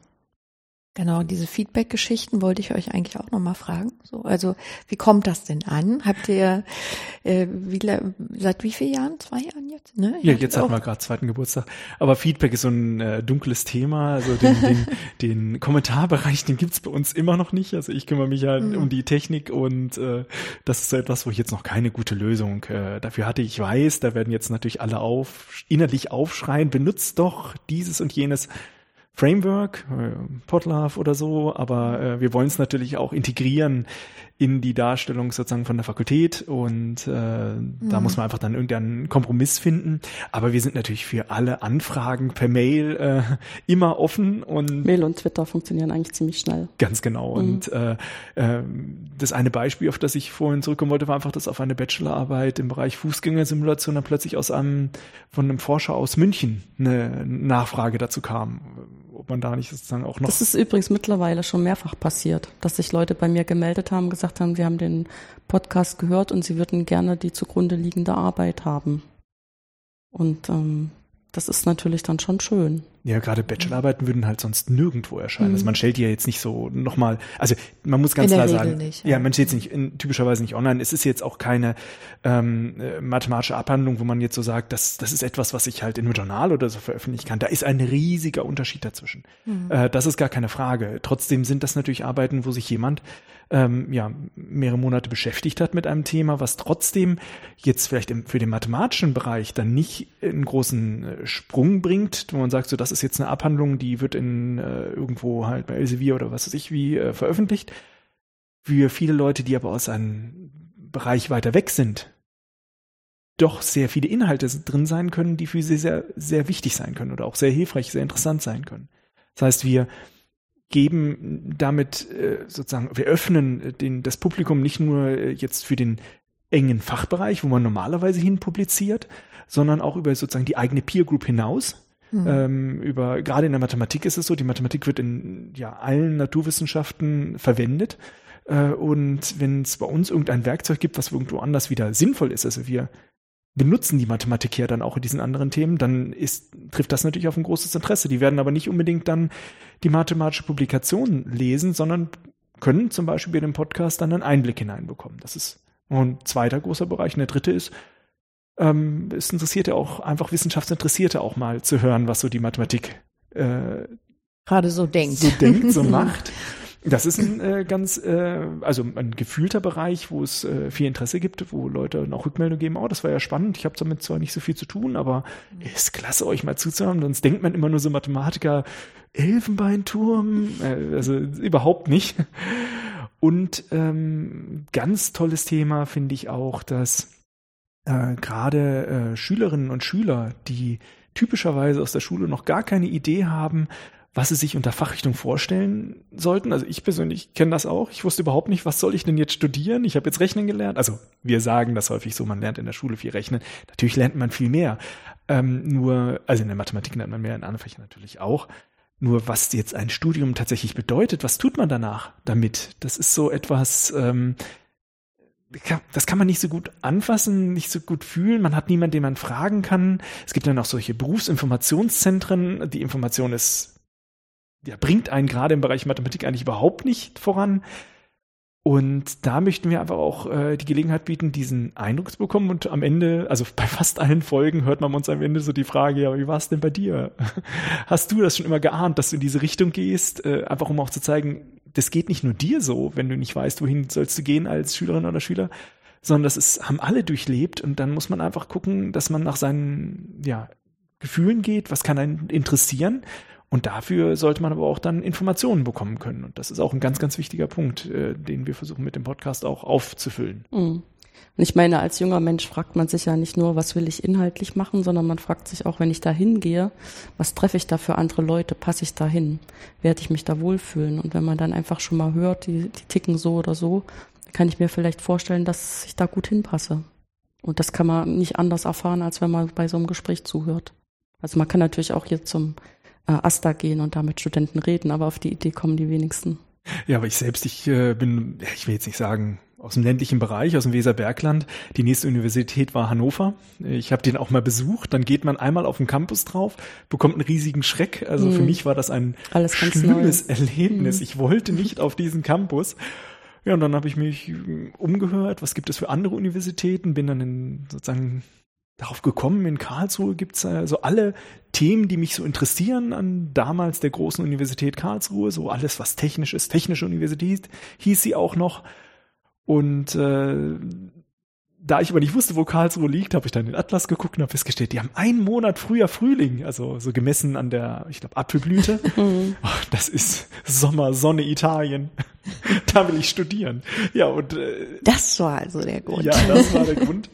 Genau, diese Feedback-Geschichten wollte ich euch eigentlich auch nochmal fragen. So, also wie kommt das denn an? Habt ihr äh, wie, seit wie vielen Jahren? Zwei Jahren jetzt? Ne? ja, jetzt hatten wir gerade zweiten Geburtstag. Aber Feedback ist so ein äh, dunkles Thema. Also den, den, *laughs* den Kommentarbereich, den gibt's bei uns immer noch nicht. Also ich kümmere mich halt mhm. um die Technik und äh, das ist so etwas, wo ich jetzt noch keine gute Lösung äh, dafür hatte. Ich weiß, da werden jetzt natürlich alle auf innerlich aufschreien, benutzt doch dieses und jenes. Framework, äh, Podlove oder so, aber äh, wir wollen es natürlich auch integrieren in die Darstellung sozusagen von der Fakultät und äh, mhm. da muss man einfach dann irgendeinen Kompromiss finden. Aber wir sind natürlich für alle Anfragen per Mail äh, immer offen und Mail und Twitter funktionieren eigentlich ziemlich schnell. Ganz genau. Mhm. Und äh, äh, das eine Beispiel, auf das ich vorhin zurückkommen wollte, war einfach, dass auf eine Bachelorarbeit im Bereich Fußgängersimulation dann plötzlich aus einem von einem Forscher aus München eine Nachfrage dazu kam ob man da nicht sozusagen auch noch. Das ist übrigens mittlerweile schon mehrfach passiert, dass sich Leute bei mir gemeldet haben, gesagt haben, sie haben den Podcast gehört und sie würden gerne die zugrunde liegende Arbeit haben. Und ähm, das ist natürlich dann schon schön. Ja, gerade Bachelorarbeiten würden halt sonst nirgendwo erscheinen. Mhm. Also man stellt die ja jetzt nicht so nochmal, also man muss ganz klar sagen, nicht, ja. ja. man stellt sie nicht in, typischerweise nicht online. Es ist jetzt auch keine ähm, äh, mathematische Abhandlung, wo man jetzt so sagt, das, das ist etwas, was ich halt in einem Journal oder so veröffentlichen kann. Da ist ein riesiger Unterschied dazwischen. Mhm. Äh, das ist gar keine Frage. Trotzdem sind das natürlich Arbeiten, wo sich jemand ähm, ja, mehrere Monate beschäftigt hat mit einem Thema, was trotzdem jetzt vielleicht im, für den mathematischen Bereich dann nicht einen großen äh, Sprung bringt, wo man sagt, so das ist jetzt eine Abhandlung, die wird in äh, irgendwo halt bei Elsevier oder was weiß ich wie äh, veröffentlicht. Für viele Leute, die aber aus einem Bereich weiter weg sind, doch sehr viele Inhalte drin sein können, die für sie sehr, sehr wichtig sein können oder auch sehr hilfreich, sehr interessant sein können. Das heißt, wir geben damit äh, sozusagen, wir öffnen den, das Publikum nicht nur äh, jetzt für den engen Fachbereich, wo man normalerweise hin publiziert, sondern auch über sozusagen die eigene Peer Group hinaus. Mhm. Ähm, über gerade in der Mathematik ist es so, die Mathematik wird in ja allen Naturwissenschaften verwendet. Äh, und wenn es bei uns irgendein Werkzeug gibt, was irgendwo anders wieder sinnvoll ist, also wir benutzen die Mathematik ja dann auch in diesen anderen Themen, dann ist, trifft das natürlich auf ein großes Interesse. Die werden aber nicht unbedingt dann die mathematische Publikation lesen, sondern können zum Beispiel bei dem Podcast dann einen Einblick hineinbekommen. Das ist ein zweiter großer Bereich. Und der dritte ist, ähm, es interessiert ja auch einfach Wissenschaftsinteressierte auch mal zu hören, was so die Mathematik äh, gerade so denkt. So denkt, so *laughs* macht. Das ist ein äh, ganz, äh, also ein gefühlter Bereich, wo es äh, viel Interesse gibt, wo Leute noch Rückmeldung geben, oh, das war ja spannend, ich habe damit zwar nicht so viel zu tun, aber ist klasse, euch mal zuzuhören. Sonst denkt man immer nur so Mathematiker, Elfenbeinturm, äh, also überhaupt nicht. Und ähm, ganz tolles Thema finde ich auch, dass äh, gerade äh, Schülerinnen und Schüler, die typischerweise aus der Schule noch gar keine Idee haben, was sie sich unter Fachrichtung vorstellen sollten. Also ich persönlich kenne das auch. Ich wusste überhaupt nicht, was soll ich denn jetzt studieren? Ich habe jetzt Rechnen gelernt. Also wir sagen das häufig so, man lernt in der Schule viel Rechnen. Natürlich lernt man viel mehr. Ähm, nur, also in der Mathematik lernt man mehr, in anderen Fächern natürlich auch. Nur was jetzt ein Studium tatsächlich bedeutet, was tut man danach damit? Das ist so etwas, ähm, das kann man nicht so gut anfassen, nicht so gut fühlen. Man hat niemanden, den man fragen kann. Es gibt dann auch solche Berufsinformationszentren. Die Information ist, ja, bringt einen gerade im Bereich Mathematik eigentlich überhaupt nicht voran. Und da möchten wir einfach auch äh, die Gelegenheit bieten, diesen Eindruck zu bekommen. Und am Ende, also bei fast allen Folgen, hört man uns am Ende so die Frage, ja, wie war es denn bei dir? *laughs* Hast du das schon immer geahnt, dass du in diese Richtung gehst? Äh, einfach um auch zu zeigen, das geht nicht nur dir so, wenn du nicht weißt, wohin sollst du gehen als Schülerin oder Schüler, sondern das ist, haben alle durchlebt und dann muss man einfach gucken, dass man nach seinen ja, Gefühlen geht, was kann einen interessieren und dafür sollte man aber auch dann Informationen bekommen können und das ist auch ein ganz, ganz wichtiger Punkt, äh, den wir versuchen mit dem Podcast auch aufzufüllen. Mhm. Und ich meine, als junger Mensch fragt man sich ja nicht nur, was will ich inhaltlich machen, sondern man fragt sich auch, wenn ich da hingehe, was treffe ich da für andere Leute, passe ich da hin, werde ich mich da wohlfühlen. Und wenn man dann einfach schon mal hört, die, die ticken so oder so, kann ich mir vielleicht vorstellen, dass ich da gut hinpasse. Und das kann man nicht anders erfahren, als wenn man bei so einem Gespräch zuhört. Also man kann natürlich auch hier zum äh, AStA gehen und da mit Studenten reden, aber auf die Idee kommen die wenigsten. Ja, aber ich selbst, ich äh, bin, ich will jetzt nicht sagen, aus dem ländlichen Bereich, aus dem Weserbergland. Die nächste Universität war Hannover. Ich habe den auch mal besucht. Dann geht man einmal auf den Campus drauf, bekommt einen riesigen Schreck. Also mhm. für mich war das ein Alles schlimmes. Erlebnis. Mhm. Ich wollte nicht auf diesen Campus. Ja, und dann habe ich mich umgehört, was gibt es für andere Universitäten, bin dann in, sozusagen darauf gekommen, in Karlsruhe gibt's also alle Themen, die mich so interessieren an damals der großen Universität Karlsruhe, so alles, was technisch ist, technische Universität hieß sie auch noch. Und äh, da ich aber nicht wusste, wo Karlsruhe liegt, habe ich dann den Atlas geguckt und habe festgestellt, die haben einen Monat früher Frühling, also so gemessen an der, ich glaube, Apfelblüte. *laughs* Mhm. Das ist Sommer, Sonne, Italien. *laughs* da will ich studieren. Ja, und äh, das war also der Grund. Ja, das war der *laughs* Grund.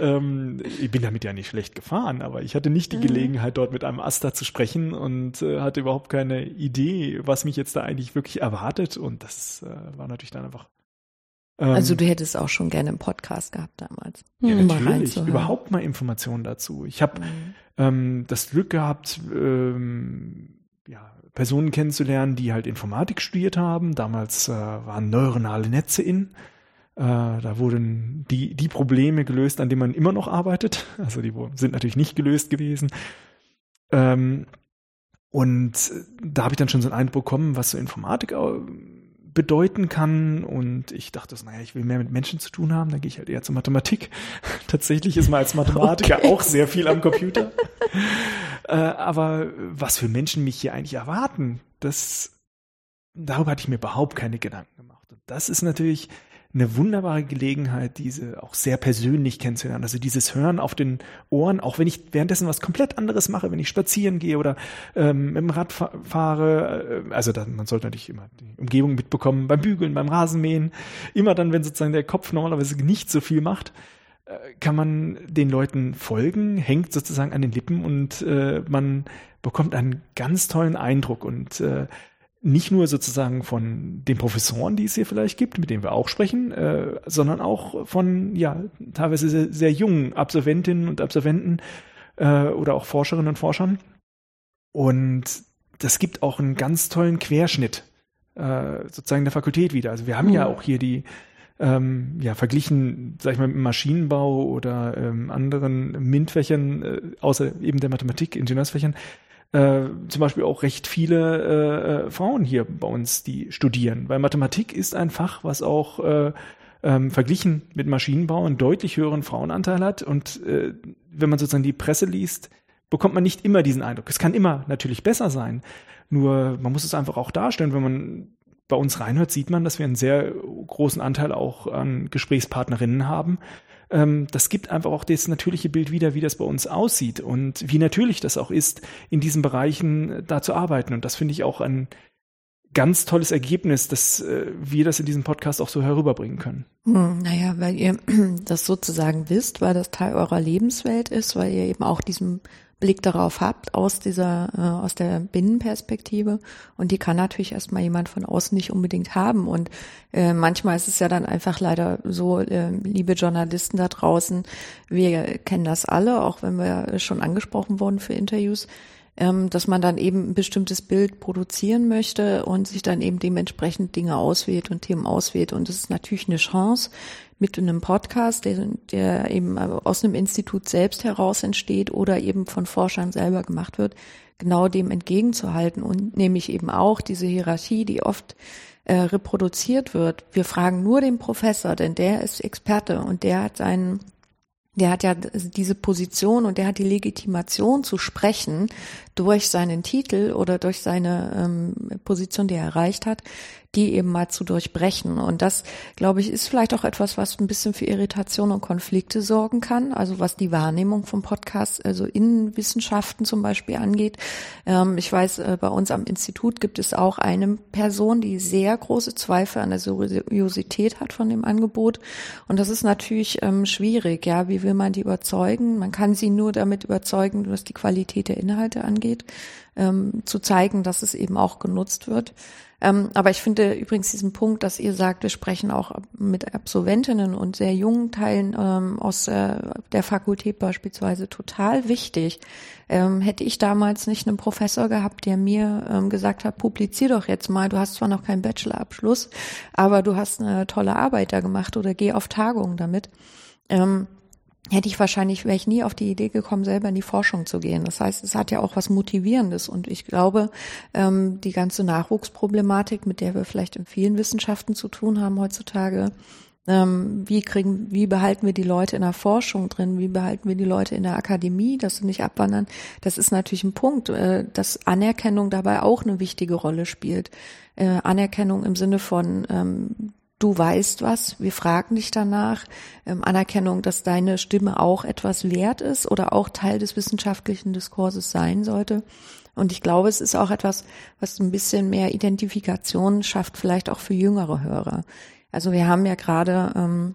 ähm, ich bin damit ja nicht schlecht gefahren, aber ich hatte nicht die mhm. Gelegenheit, dort mit einem Asta zu sprechen und äh, hatte überhaupt keine Idee, was mich jetzt da eigentlich wirklich erwartet. Und das äh, war natürlich dann einfach also ähm, du hättest auch schon gerne einen Podcast gehabt damals. Ja, um natürlich. Überhaupt mal Informationen dazu. Ich habe mhm. ähm, das Glück gehabt, ähm, ja, Personen kennenzulernen, die halt Informatik studiert haben. Damals äh, waren neuronale Netze in. Äh, da wurden die, die Probleme gelöst, an denen man immer noch arbeitet. *laughs* Also die sind natürlich nicht gelöst gewesen. Ähm, und da habe ich dann schon so einen Eindruck bekommen, was so Informatik bedeuten kann. Und ich dachte, naja, ich will mehr mit Menschen zu tun haben, dann gehe ich halt eher zur Mathematik. *laughs* Tatsächlich ist man als Mathematiker okay. auch sehr viel am Computer. *laughs* äh, aber was für Menschen mich hier eigentlich erwarten, das, darüber hatte ich mir überhaupt keine Gedanken gemacht. Und das ist natürlich eine wunderbare Gelegenheit, diese auch sehr persönlich kennenzulernen. Also dieses Hören auf den Ohren, auch wenn ich währenddessen was komplett anderes mache, wenn ich spazieren gehe oder ähm, mit dem Rad fahre. Äh, also dann, man sollte natürlich immer die Umgebung mitbekommen, beim Bügeln, beim Rasenmähen. Immer dann, wenn sozusagen der Kopf normalerweise nicht so viel macht, äh, kann man den Leuten folgen, hängt sozusagen an den Lippen und äh, man bekommt einen ganz tollen Eindruck und äh, nicht nur sozusagen von den Professoren, die es hier vielleicht gibt, mit denen wir auch sprechen, äh, sondern auch von ja teilweise sehr, sehr jungen Absolventinnen und Absolventen äh, oder auch Forscherinnen und Forschern. Und das gibt auch einen ganz tollen Querschnitt äh, sozusagen der Fakultät wieder. Also wir haben mhm. ja auch hier die ähm, ja, verglichen, sag ich mal, mit Maschinenbau oder ähm, anderen MINT-Fächern, äh, außer eben der Mathematik, Ingenieursfächern, äh, zum Beispiel auch recht viele äh, äh, Frauen hier bei uns, die studieren. Weil Mathematik ist ein Fach, was auch äh, ähm, verglichen mit Maschinenbau einen deutlich höheren Frauenanteil hat. Und äh, wenn man sozusagen die Presse liest, bekommt man nicht immer diesen Eindruck. Es kann immer natürlich besser sein. Nur man muss es einfach auch darstellen, wenn man bei uns reinhört, sieht man, dass wir einen sehr großen Anteil auch an Gesprächspartnerinnen haben, ähm, das gibt einfach auch das natürliche Bild wieder, wie das bei uns aussieht und wie natürlich das auch ist, in diesen Bereichen äh, da zu arbeiten. Und das finde ich auch ein ganz tolles Ergebnis, dass äh, wir das in diesem Podcast auch so herüberbringen können. Hm, naja, weil ihr *clears throat* das sozusagen wisst, weil das Teil eurer Lebenswelt ist, weil ihr eben auch diesen Blick darauf habt aus dieser, äh, aus der Binnenperspektive. Und die kann natürlich erstmal jemand von außen nicht unbedingt haben. Und äh, manchmal ist es ja dann einfach leider so, äh, liebe Journalisten da draußen, wir kennen das alle, auch wenn wir schon angesprochen wurden für Interviews, ähm, dass man dann eben ein bestimmtes Bild produzieren möchte und sich dann eben dementsprechend Dinge auswählt und Themen auswählt. Und das ist natürlich eine Chance, mit einem Podcast, der, der eben aus einem Institut selbst heraus entsteht oder eben von Forschern selber gemacht wird, genau dem entgegenzuhalten und nämlich eben auch diese Hierarchie, die oft äh, reproduziert wird. Wir fragen nur den Professor, denn der ist Experte und der hat seinen der hat ja diese Position und der hat die Legitimation zu sprechen durch seinen Titel oder durch seine ähm, Position, die er erreicht hat, die eben mal zu durchbrechen. Und das, glaube ich, ist vielleicht auch etwas, was ein bisschen für Irritation und Konflikte sorgen kann. Also was die Wahrnehmung vom Podcast, also in Wissenschaften zum Beispiel angeht. Ähm, ich weiß, äh, bei uns am Institut gibt es auch eine Person, die sehr große Zweifel an der Seriosität hat von dem Angebot. Und das ist natürlich ähm, schwierig. Ja, wie will man die überzeugen? Man kann sie nur damit überzeugen, was die Qualität der Inhalte angeht, ähm, zu zeigen, dass es eben auch genutzt wird. Ähm, aber ich finde übrigens diesen Punkt, dass ihr sagt, wir sprechen auch mit Absolventinnen und sehr jungen Teilen ähm, aus äh, der Fakultät beispielsweise total wichtig. Ähm, hätte ich damals nicht einen Professor gehabt, der mir ähm, gesagt hat, publizier doch jetzt mal, du hast zwar noch keinen Bachelorabschluss, aber du hast eine tolle Arbeit da gemacht oder geh auf Tagungen damit. Hätte ich wahrscheinlich, wäre ich nie auf die Idee gekommen, selber in die Forschung zu gehen. Das heißt, es hat ja auch was Motivierendes. Und ich glaube, ähm, die ganze Nachwuchsproblematik, mit der wir vielleicht in vielen Wissenschaften zu tun haben heutzutage, ähm, wie kriegen, wie behalten wir die Leute in der Forschung drin? Wie behalten wir die Leute in der Akademie, dass sie nicht abwandern? Das ist natürlich ein Punkt, äh, dass Anerkennung dabei auch eine wichtige Rolle spielt. Äh, Anerkennung im Sinne von, ähm, du weißt was, wir fragen dich danach, ähm, Anerkennung, dass deine Stimme auch etwas wert ist oder auch Teil des wissenschaftlichen Diskurses sein sollte. Und ich glaube, es ist auch etwas, was ein bisschen mehr Identifikation schafft, vielleicht auch für jüngere Hörer. Also wir haben ja gerade, ähm,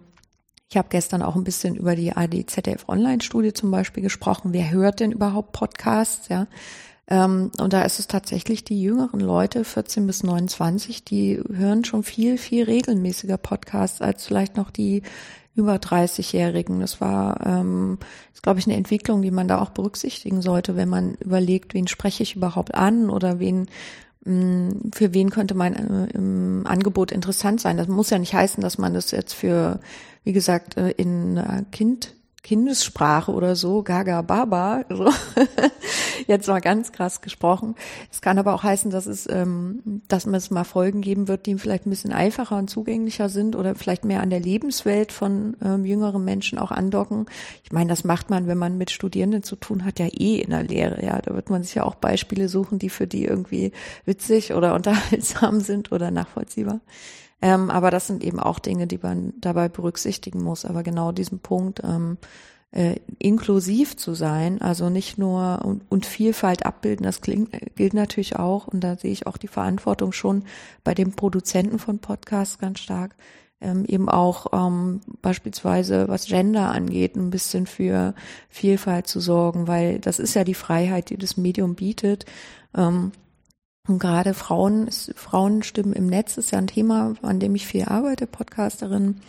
ich habe gestern auch ein bisschen über die ADZF Online-Studie zum Beispiel gesprochen. Wer hört denn überhaupt Podcasts? Ja, ähm, und da ist es tatsächlich die jüngeren Leute, 14 bis 29, die hören schon viel, viel regelmäßiger Podcasts als vielleicht noch die über 30-Jährigen. Das war, ähm, ist, glaube ich, eine Entwicklung, die man da auch berücksichtigen sollte, wenn man überlegt, wen spreche ich überhaupt an oder wen mm, für wen könnte mein äh, Angebot interessant sein. Das muss ja nicht heißen, dass man das jetzt für, wie gesagt, äh, in äh, Kind Kindessprache oder so, Gaga Baba, so. *laughs* jetzt mal ganz krass gesprochen. Es kann aber auch heißen, dass es, ähm, dass es mal Folgen geben wird, die vielleicht ein bisschen einfacher und zugänglicher sind oder vielleicht mehr an der Lebenswelt von ähm, jüngeren Menschen auch andocken. Ich meine, das macht man, wenn man mit Studierenden zu tun hat, ja eh in der Lehre. Ja, da wird man sich ja auch Beispiele suchen, die für die irgendwie witzig oder *laughs* unterhaltsam sind oder nachvollziehbar. Ähm, aber das sind eben auch Dinge, die man dabei berücksichtigen muss. Aber genau diesen Punkt, ähm, äh, inklusiv zu sein, also nicht nur und, und Vielfalt abbilden, das klingt, gilt natürlich auch, und da sehe ich auch die Verantwortung schon bei dem Produzenten von Podcasts ganz stark, ähm, eben auch ähm, beispielsweise was Gender angeht, ein bisschen für Vielfalt zu sorgen, weil das ist ja die Freiheit, die das Medium bietet. Ähm, und gerade Frauen, Frauenstimmen im Netz ist ja ein Thema, an dem ich viel arbeite, Podcasterin.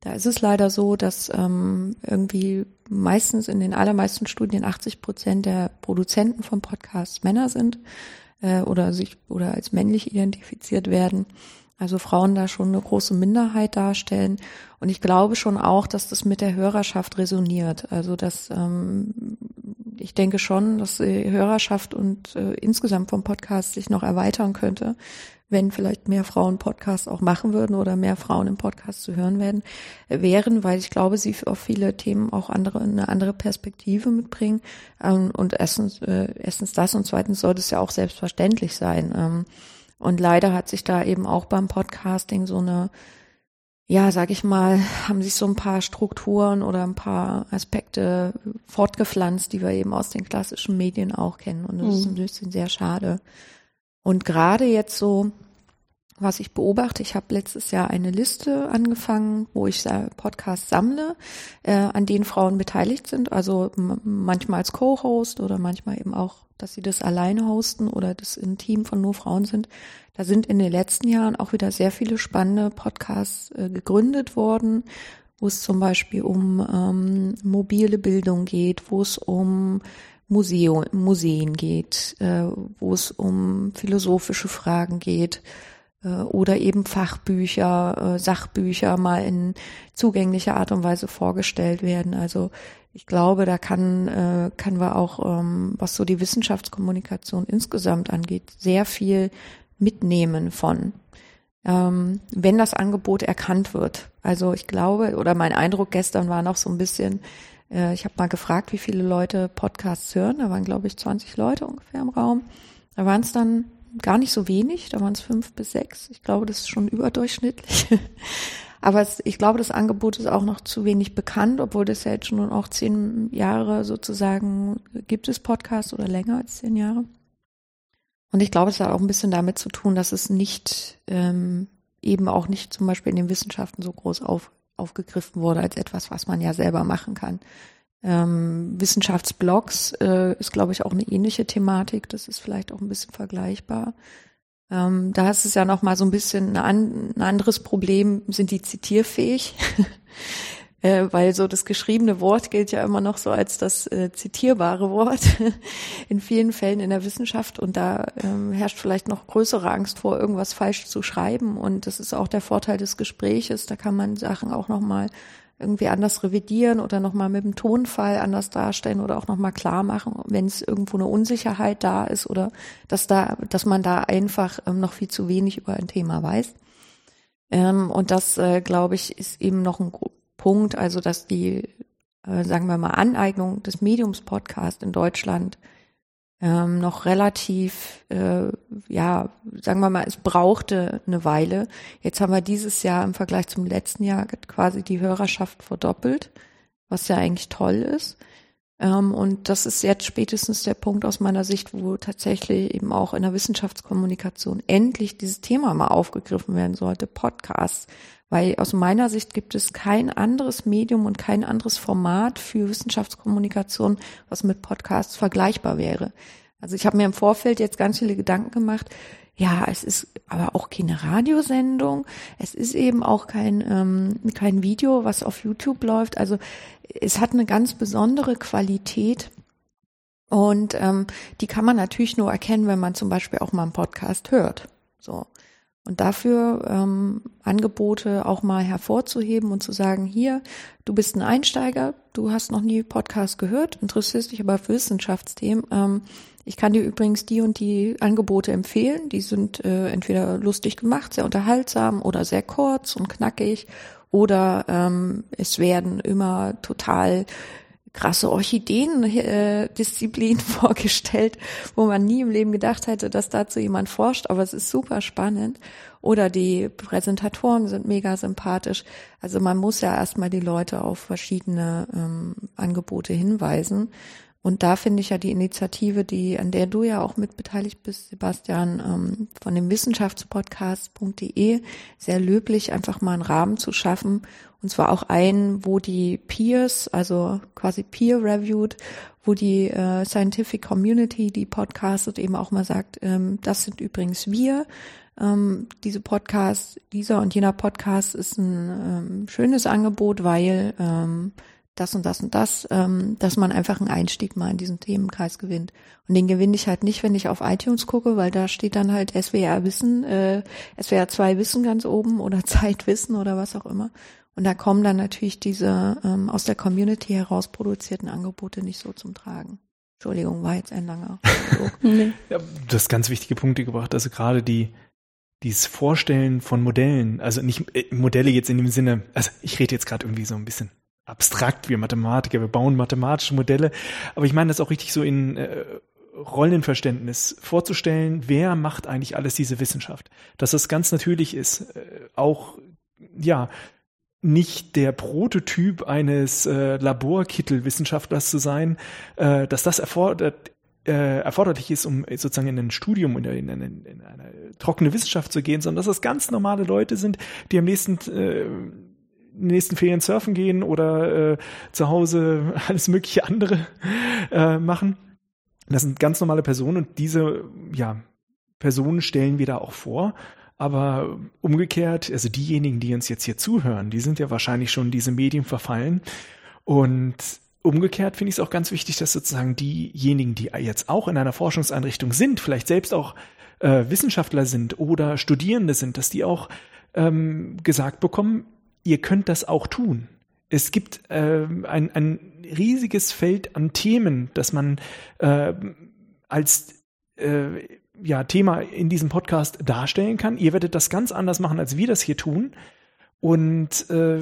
Da ist es leider so, dass ähm, irgendwie meistens in den allermeisten Studien 80 Prozent der Produzenten von Podcasts Männer sind äh, oder sich oder als männlich identifiziert werden. Also Frauen da schon eine große Minderheit darstellen. Und ich glaube schon auch, dass das mit der Hörerschaft resoniert. Also dass ähm, ich denke schon, dass die Hörerschaft und äh, insgesamt vom Podcast sich noch erweitern könnte, wenn vielleicht mehr Frauen Podcasts auch machen würden oder mehr Frauen im Podcast zu hören werden, äh, wären, weil ich glaube, sie auf viele Themen auch andere, eine andere Perspektive mitbringen. Ähm, und erstens, äh, erstens das und zweitens sollte es ja auch selbstverständlich sein. Ähm, und leider hat sich da eben auch beim Podcasting so eine ja, sag ich mal, haben sich so ein paar Strukturen oder ein paar Aspekte fortgepflanzt, die wir eben aus den klassischen Medien auch kennen. Und das mhm. ist ein bisschen sehr schade. Und gerade jetzt so, was ich beobachte, ich habe letztes Jahr eine Liste angefangen, wo ich Podcasts sammle, äh, an denen Frauen beteiligt sind, also manchmal als Co-Host oder manchmal eben auch, dass sie das alleine hosten oder das ein Team von nur Frauen sind. Da sind in den letzten Jahren auch wieder sehr viele spannende Podcasts äh, gegründet worden, wo es zum Beispiel um ähm, mobile Bildung geht, wo es um Museo, Museen geht, äh, wo es um philosophische Fragen geht, äh, oder eben Fachbücher, äh, Sachbücher mal in zugänglicher Art und Weise vorgestellt werden. Also ich glaube, da kann, äh, kann wir auch, ähm, was so die Wissenschaftskommunikation insgesamt angeht, sehr viel mitnehmen von, ähm, wenn das Angebot erkannt wird. Also ich glaube, oder mein Eindruck gestern war noch so ein bisschen, äh, ich habe mal gefragt, wie viele Leute Podcasts hören. Da waren, glaube ich, 20 Leute ungefähr im Raum. Da waren es dann gar nicht so wenig, da waren es fünf bis sechs. Ich glaube, das ist schon überdurchschnittlich. *laughs* Aber es, ich glaube, das Angebot ist auch noch zu wenig bekannt, obwohl das ja jetzt schon auch zehn Jahre sozusagen gibt es Podcasts oder länger als zehn Jahre. Und ich glaube, es hat auch ein bisschen damit zu tun, dass es nicht ähm, eben auch nicht zum Beispiel in den Wissenschaften so groß auf, aufgegriffen wurde als etwas, was man ja selber machen kann. Ähm, Wissenschaftsblogs äh, ist, glaube ich, auch eine ähnliche Thematik. Das ist vielleicht auch ein bisschen vergleichbar. Ähm, da ist es ja noch mal so ein bisschen ein, ein anderes Problem. Sind die zitierfähig? *laughs* äh, weil so das geschriebene Wort gilt ja immer noch so als das äh, zitierbare Wort *laughs* in vielen Fällen in der Wissenschaft und da ähm, herrscht vielleicht noch größere Angst vor, irgendwas falsch zu schreiben und das ist auch der Vorteil des Gespräches. Da kann man Sachen auch noch mal irgendwie anders revidieren oder nochmal mit dem Tonfall anders darstellen oder auch nochmal klar machen, wenn es irgendwo eine Unsicherheit da ist oder dass da, dass man da einfach ähm, noch viel zu wenig über ein Thema weiß. Ähm, und das, äh, glaube ich, ist eben noch ein Punkt, also dass die, äh, sagen wir mal, Aneignung des Mediums Podcast in Deutschland ähm, noch relativ, äh, ja, sagen wir mal, es brauchte eine Weile. Jetzt haben wir dieses Jahr im Vergleich zum letzten Jahr quasi die Hörerschaft verdoppelt, was ja eigentlich toll ist. Ähm, und das ist jetzt spätestens der Punkt aus meiner Sicht, wo tatsächlich eben auch in der Wissenschaftskommunikation endlich dieses Thema mal aufgegriffen werden sollte, Podcasts. Weil aus meiner Sicht gibt es kein anderes Medium und kein anderes Format für Wissenschaftskommunikation, was mit Podcasts vergleichbar wäre. Also ich habe mir im Vorfeld jetzt ganz viele Gedanken gemacht. Ja, es ist aber auch keine Radiosendung. Es ist eben auch kein, ähm, kein Video, was auf YouTube läuft. Also es hat eine ganz besondere Qualität. Und ähm, die kann man natürlich nur erkennen, wenn man zum Beispiel auch mal einen Podcast hört. So. Und dafür ähm, Angebote auch mal hervorzuheben und zu sagen, hier, du bist ein Einsteiger, du hast noch nie Podcast gehört, interessierst dich aber für Wissenschaftsthemen. Ähm, ich kann dir übrigens die und die Angebote empfehlen. Die sind äh, entweder lustig gemacht, sehr unterhaltsam oder sehr kurz und knackig. Oder ähm, es werden immer total krasse Orchideen-Disziplin *laughs* vorgestellt, wo man nie im Leben gedacht hätte, dass dazu jemand forscht, aber es ist super spannend. Oder die Präsentatoren sind mega sympathisch. Also man muss ja erstmal die Leute auf verschiedene ähm, Angebote hinweisen. Und da finde ich ja die Initiative, die, an der du ja auch mitbeteiligt bist, Sebastian, ähm, von dem Wissenschaftspodcast.de sehr löblich, einfach mal einen Rahmen zu schaffen. Und zwar auch einen, wo die Peers, also quasi peer-reviewed, wo die äh, Scientific Community, die podcastet, eben auch mal sagt, ähm, das sind übrigens wir. Ähm, diese Podcast, dieser und jener Podcast ist ein ähm, schönes Angebot, weil ähm, das und das und das, ähm, dass man einfach einen Einstieg mal in diesen Themenkreis gewinnt. Und den gewinne ich halt nicht, wenn ich auf iTunes gucke, weil da steht dann halt SWR Wissen, äh, SWR 2 Wissen ganz oben oder *laughs* Zeitwissen oder was auch immer. Und da kommen dann natürlich diese ähm, aus der Community heraus produzierten Angebote nicht so zum Tragen. Entschuldigung, war jetzt ein langer *laughs* nee. ja, Du hast ganz wichtige Punkte gebracht. Also gerade die, dieses Vorstellen von Modellen, also nicht äh, Modelle jetzt in dem Sinne, also ich rede jetzt gerade irgendwie so ein bisschen abstrakt, wir Mathematiker, wir bauen mathematische Modelle. Aber ich meine das auch richtig so in äh, Rollenverständnis vorzustellen, wer macht eigentlich alles diese Wissenschaft. Dass das ganz natürlich ist, äh, auch, ja, nicht der Prototyp eines äh, Laborkittelwissenschaftlers zu sein, äh, dass das erfordert, äh, erforderlich ist, um sozusagen in ein Studium, in eine, in, eine, in eine trockene Wissenschaft zu gehen, sondern dass das ganz normale Leute sind, die am nächsten äh, nächsten Ferien surfen gehen oder äh, zu Hause *laughs* alles mögliche andere äh, machen. Das sind ganz normale Personen und diese ja, Personen stellen wir da auch vor. Aber umgekehrt, also diejenigen, die uns jetzt hier zuhören, die sind ja wahrscheinlich schon diese Medien verfallen und umgekehrt finde ich es auch ganz wichtig, dass sozusagen diejenigen, die jetzt auch in einer Forschungseinrichtung sind, vielleicht selbst auch äh, Wissenschaftler sind oder Studierende sind, dass die auch ähm, gesagt bekommen, ihr könnt das auch tun. Es gibt äh, ein, ein riesiges Feld an Themen, das man äh, als äh, ja, Thema in diesem Podcast darstellen kann. Ihr werdet das ganz anders machen, als wir das hier tun und äh,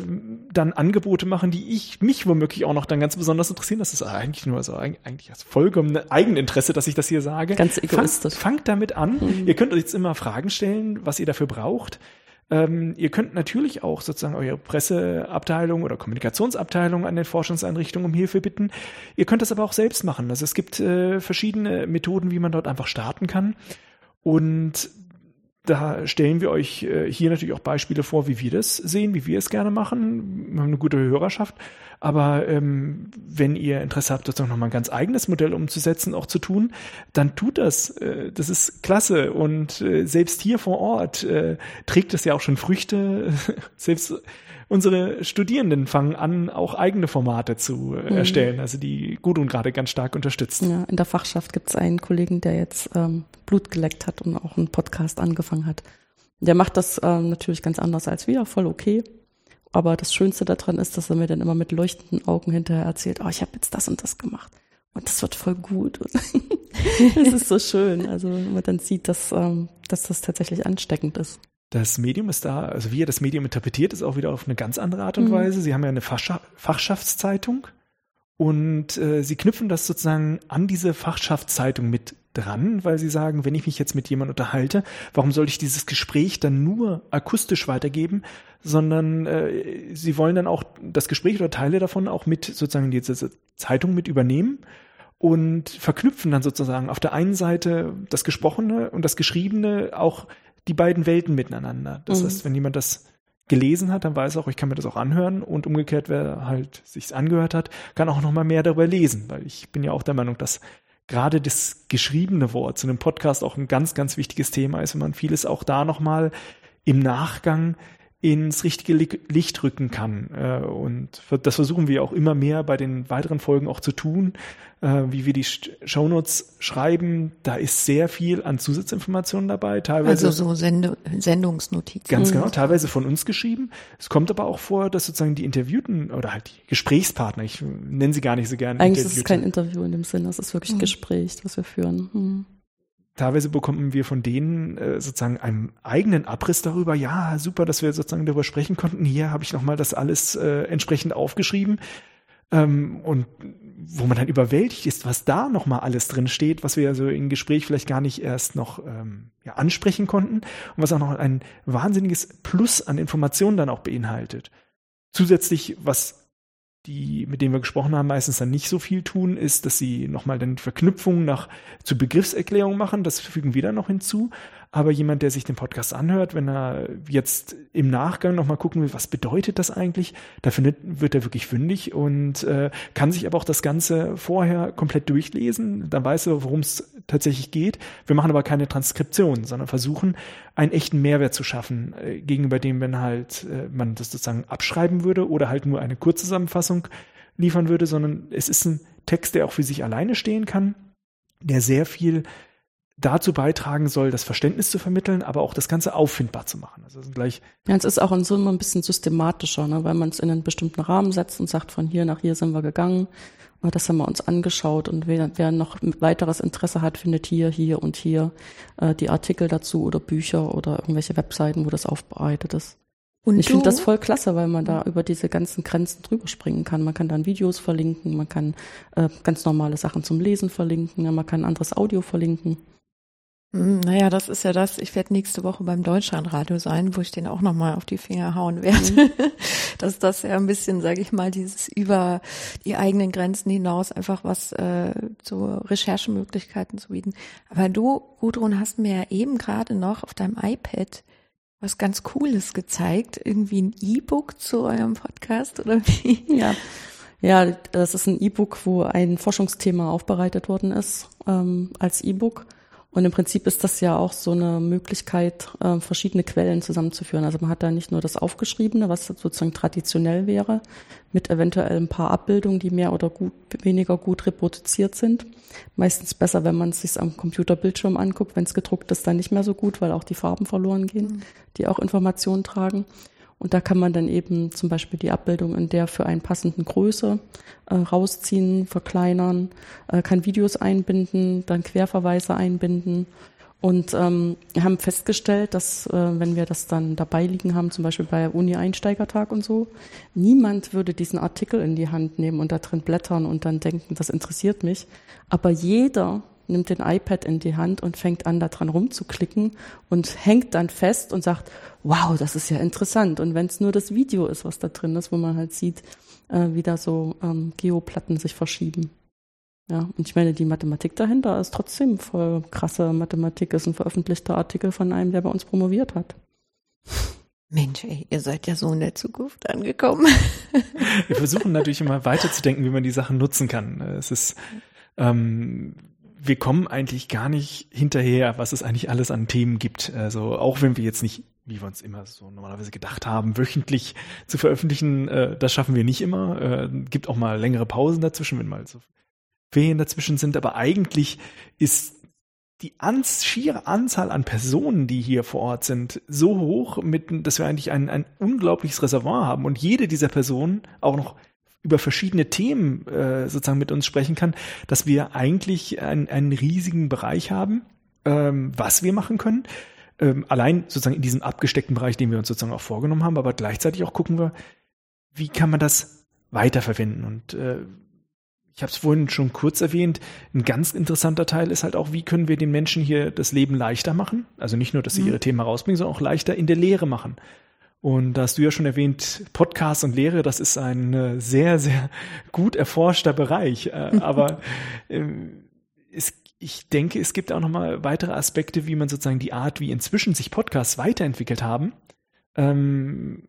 dann Angebote machen, die ich mich womöglich auch noch dann ganz besonders interessieren. Das ist eigentlich nur so eigentlich das vollkommene Eigeninteresse, dass ich das hier sage. Ganz egoistisch. Fangt, fangt damit an. Mhm. Ihr könnt euch jetzt immer Fragen stellen, was ihr dafür braucht. Ähm, ihr könnt natürlich auch sozusagen eure Presseabteilung oder Kommunikationsabteilung an den Forschungseinrichtungen um Hilfe bitten. Ihr könnt das aber auch selbst machen. Also es gibt äh, verschiedene Methoden, wie man dort einfach starten kann. Und da stellen wir euch äh, hier natürlich auch Beispiele vor, wie wir das sehen, wie wir es gerne machen. Wir haben eine gute Hörerschaft. Aber ähm, wenn ihr Interesse habt, sozusagen nochmal ein ganz eigenes Modell umzusetzen, auch zu tun, dann tut das. Äh, das ist klasse. Und äh, selbst hier vor Ort äh, trägt es ja auch schon Früchte. *laughs* selbst unsere Studierenden fangen an, auch eigene Formate zu äh, mhm. erstellen, also die Gudrun gerade ganz stark unterstützt. Ja, in der Fachschaft gibt es einen Kollegen, der jetzt ähm, Blut geleckt hat und auch einen Podcast angefangen hat. Der macht das ähm, natürlich ganz anders als wir, voll okay. Aber das Schönste daran ist, dass er mir dann immer mit leuchtenden Augen hinterher erzählt, oh, ich habe jetzt das und das gemacht. Und das wird voll gut. *laughs* das ist so schön. Also man dann sieht, dass, ähm, dass das tatsächlich ansteckend ist. Das Medium ist da, also wie er das Medium interpretiert, ist auch wieder auf eine ganz andere Art und mhm. Weise. Sie haben ja eine Fachscha Fachschaftszeitung und äh, sie knüpfen das sozusagen an diese Fachschaftszeitung mit dran, weil sie sagen, wenn ich mich jetzt mit jemandem unterhalte, warum soll ich dieses Gespräch dann nur akustisch weitergeben, sondern äh, sie wollen dann auch das Gespräch oder Teile davon auch mit sozusagen diese Zeitung mit übernehmen und verknüpfen dann sozusagen auf der einen Seite das Gesprochene und das Geschriebene auch die beiden Welten miteinander. Das mhm. heißt, wenn jemand das gelesen hat, dann weiß er auch, ich kann mir das auch anhören und umgekehrt, wer halt sich's angehört hat, kann auch noch mal mehr darüber lesen, weil ich bin ja auch der Meinung, dass gerade das geschriebene Wort zu einem Podcast auch ein ganz, ganz wichtiges Thema ist und man vieles auch da noch mal im Nachgang ins richtige Licht rücken kann. Äh, und das versuchen wir auch immer mehr bei den weiteren Folgen auch zu tun, äh, wie wir die Shownotes schreiben. Da ist sehr viel an Zusatzinformationen dabei, teilweise. Also so Send Sendungsnotizen. Ganz genau, teilweise von uns geschrieben. Es kommt aber auch vor, dass sozusagen die Interviewten oder halt die Gesprächspartner, ich nenne sie gar nicht so gerne. Eigentlich ist es kein Interview in dem Sinne, es ist wirklich ein mhm. Gespräch, was wir führen. Mhm teilweise bekommen wir von denen äh, sozusagen einen eigenen Abriss darüber. Ja, super, dass wir sozusagen darüber sprechen konnten. Hier habe ich nochmal das alles äh, entsprechend aufgeschrieben. Ähm, und wo man dann überwältigt ist, was da nochmal alles drin steht, was wir also im Gespräch vielleicht gar nicht erst noch ähm, ja, ansprechen konnten und was auch noch ein wahnsinniges Plus an Informationen dann auch beinhaltet. Zusätzlich, was die, mit denen wir gesprochen haben, meistens dann nicht so viel tun, ist, dass sie nochmal dann Verknüpfungen nach zu Begriffserklärung machen. Das fügen wir dann noch hinzu. Aber jemand, der sich den Podcast anhört, wenn er jetzt im Nachgang nochmal gucken will, was bedeutet das eigentlich, da findet, wird er wirklich fündig und äh, kann sich aber auch das Ganze vorher komplett durchlesen. Dann weiß er, worum es tatsächlich geht. Wir machen aber keine Transkription, sondern versuchen, einen echten Mehrwert zu schaffen, äh, gegenüber dem, wenn halt äh, man das sozusagen abschreiben würde oder halt nur eine Kurzzusammenfassung liefern würde, sondern es ist ein Text, der auch für sich alleine stehen kann, der sehr viel dazu beitragen soll, das Verständnis zu vermitteln, aber auch das Ganze auffindbar zu machen. Also gleich ja, es ist auch in Summe ein bisschen systematischer, ne, weil man es in einen bestimmten Rahmen setzt und sagt, von hier nach hier sind wir gegangen. Und das haben wir uns angeschaut und wer, wer noch weiteres Interesse hat, findet hier, hier und hier äh, die Artikel dazu oder Bücher oder irgendwelche Webseiten, wo das aufbereitet ist. Und ich finde das voll klasse, weil man da über diese ganzen Grenzen drüber springen kann. Man kann dann Videos verlinken, man kann äh, ganz normale Sachen zum Lesen verlinken, man kann anderes Audio verlinken. Hm, naja, das ist ja das. Ich werde nächste Woche beim Deutschlandradio sein, wo ich den auch nochmal auf die Finger hauen werde. Mhm. *laughs* Dass das ja ein bisschen, sage ich mal, dieses über die eigenen Grenzen hinaus einfach was äh, zu Recherchemöglichkeiten zu bieten. Aber du, Gudrun, hast mir ja eben gerade noch auf deinem iPad was ganz Cooles gezeigt. Irgendwie ein E-Book zu eurem Podcast oder wie? *laughs* Ja. Ja, das ist ein E-Book, wo ein Forschungsthema aufbereitet worden ist ähm, als E-Book Und im Prinzip ist das ja auch so eine Möglichkeit, äh, verschiedene Quellen zusammenzuführen. Also man hat da nicht nur das Aufgeschriebene, was sozusagen traditionell wäre, mit eventuell ein paar Abbildungen, die mehr oder gut, weniger gut reproduziert sind. Meistens besser, wenn man es sich am Computerbildschirm anguckt. Wenn es gedruckt ist, dann nicht mehr so gut, weil auch die Farben verloren gehen, mhm. die auch Informationen tragen. Und da kann man dann eben zum Beispiel die Abbildung in der für einen passenden Größe äh, rausziehen, verkleinern, äh, kann Videos einbinden, dann Querverweise einbinden. Und ähm, haben festgestellt, dass äh, wenn wir das dann dabei liegen haben, zum Beispiel bei Uni-Einsteigertag und so, niemand würde diesen Artikel in die Hand nehmen und da drin blättern und dann denken, das interessiert mich. Aber jeder nimmt den iPad in die Hand und fängt an, da dran rumzuklicken und hängt dann fest und sagt, wow, das ist ja interessant. Und wenn es nur das Video ist, was da drin ist, wo man halt sieht, äh, wie da so ähm, Geoplatten sich verschieben. Ja, und ich meine, die Mathematik dahinter ist trotzdem voll krasse Mathematik, ist ein veröffentlichter Artikel von einem, der bei uns promoviert hat. Mensch, ey, ihr seid ja so in der Zukunft angekommen. Wir versuchen natürlich immer weiterzudenken, wie man die Sachen nutzen kann. Es ist, ähm, wir kommen eigentlich gar nicht hinterher, was es eigentlich alles an Themen gibt. Also auch wenn wir jetzt nicht, wie wir uns immer so normalerweise gedacht haben, wöchentlich zu veröffentlichen, äh, das schaffen wir nicht immer. Äh, gibt auch mal längere Pausen dazwischen, wenn mal so Ferien dazwischen sind. Aber eigentlich ist die ans, schiere Anzahl an Personen, die hier vor Ort sind, so hoch, mit, dass wir eigentlich ein, ein unglaubliches Reservoir haben und jede dieser Personen auch noch über verschiedene Themen äh, sozusagen mit uns sprechen kann, dass wir eigentlich ein, einen riesigen Bereich haben, ähm, was wir machen können. Ähm, allein sozusagen in diesem abgesteckten Bereich, den wir uns sozusagen auch vorgenommen haben, aber gleichzeitig auch gucken wir, wie kann man das weiterverwenden. Und äh, ich habe es vorhin schon kurz erwähnt, ein ganz interessanter Teil ist halt auch, wie können wir den Menschen hier das Leben leichter machen? Also nicht nur, dass sie mhm. ihre Themen rausbringen, sondern auch leichter in der Lehre machen. Und da hast du ja schon erwähnt, Podcast und Lehre, das ist ein äh, sehr, sehr gut erforschter Bereich. Äh, *laughs* aber ähm, es, ich denke, es gibt auch noch mal weitere Aspekte, wie man sozusagen die Art, wie inzwischen sich Podcasts weiterentwickelt haben, ähm,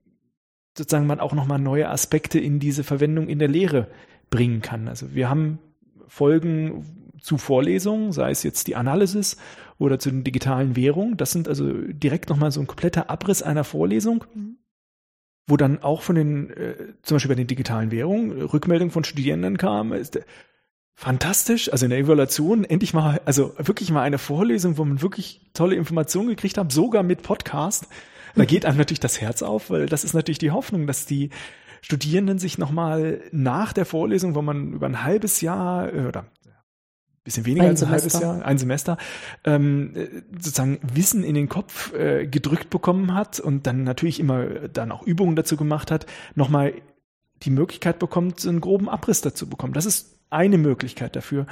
sozusagen man auch noch mal neue Aspekte in diese Verwendung in der Lehre bringen kann. Also wir haben Folgen zu Vorlesungen, sei es jetzt die Analysis oder zu den digitalen Währungen. Das sind also direkt nochmal so ein kompletter Abriss einer Vorlesung, mhm. wo dann auch von den, äh, zum Beispiel bei den digitalen Währungen, Rückmeldung von Studierenden kam, ist, fantastisch, also in der Evaluation endlich mal, also wirklich mal eine Vorlesung, wo man wirklich tolle Informationen gekriegt hat, sogar mit Podcast. Da mhm. geht einem natürlich das Herz auf, weil das ist natürlich die Hoffnung, dass die Studierenden sich nochmal nach der Vorlesung, wo man über ein halbes Jahr äh, oder bisschen weniger ein als ein halbes Jahr, ein Semester, ähm, sozusagen Wissen in den Kopf äh, gedrückt bekommen hat und dann natürlich immer dann auch Übungen dazu gemacht hat, nochmal die Möglichkeit bekommt, so einen groben Abriss dazu bekommen. Das ist eine Möglichkeit dafür,